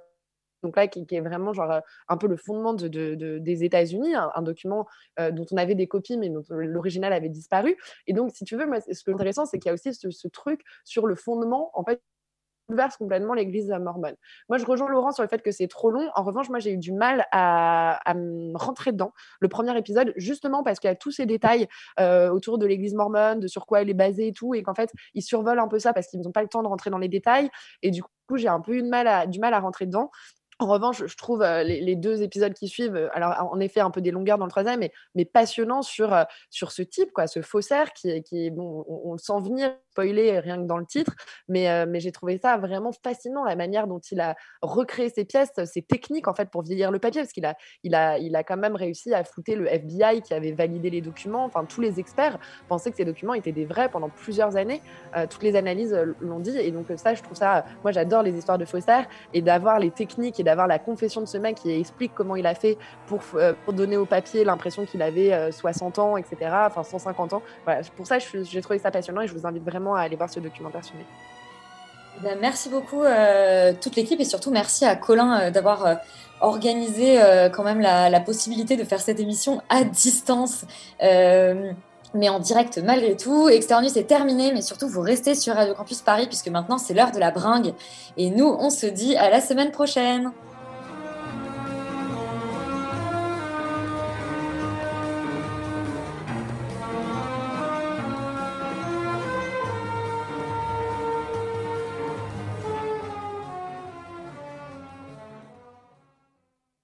donc là, qui, est vraiment genre euh, un peu le fondement de, de- de- des États-Unis, un, document euh, dont on avait des copies, mais dont l'original avait disparu. Et donc, si tu veux, ce qui est intéressant, c'est qu'il y a aussi ce, truc sur le fondement, en fait, bouleverse complètement l'église mormone. Moi, je rejoins Laurent sur le fait que c'est trop long. En revanche, moi, j'ai eu du mal à, rentrer dedans, le premier épisode, justement parce qu'il y a tous ces détails euh, autour de l'église mormone, de sur quoi elle est basée et tout, et qu'en fait, ils survolent un peu ça parce qu'ils n'ont pas le temps de rentrer dans les détails. Et du coup, j'ai un peu eu du mal à rentrer dedans. En revanche, je trouve euh, les, deux épisodes qui suivent, euh, alors en effet un peu des longueurs dans le troisième, mais, mais passionnants sur, euh, sur ce type, quoi, ce faussaire qui, qui on, on le sent venir, spoiler rien que dans le titre, mais, mais j'ai trouvé ça vraiment fascinant, la manière dont il a recréé ses pièces, ses techniques en fait pour vieillir le papier, parce qu'il a, il a, il a quand même réussi à flouter le FBI qui avait validé les documents, enfin tous les experts pensaient que ces documents étaient des vrais pendant plusieurs années, toutes les analyses l'ont dit, et donc ça, je trouve ça, moi j'adore les histoires de faussaires, et d'avoir les techniques et d'avoir la confession de ce mec qui explique comment il a fait pour, euh, pour donner au papier l'impression qu'il avait euh, 60 ans, etc., enfin 150 ans. Voilà, pour ça, j'ai trouvé ça passionnant et je vous invite vraiment à aller voir ce documentaire sur Netflix. Eh ben, merci beaucoup euh, toute l'équipe et surtout merci à Colin euh, d'avoir euh, organisé euh, quand même la, la possibilité de faire cette émission à distance. Mais en direct malgré tout. Externus est terminé, mais surtout vous restez sur Radio Campus Paris puisque maintenant c'est l'heure de la bringue. Et nous, on se dit à la semaine prochaine.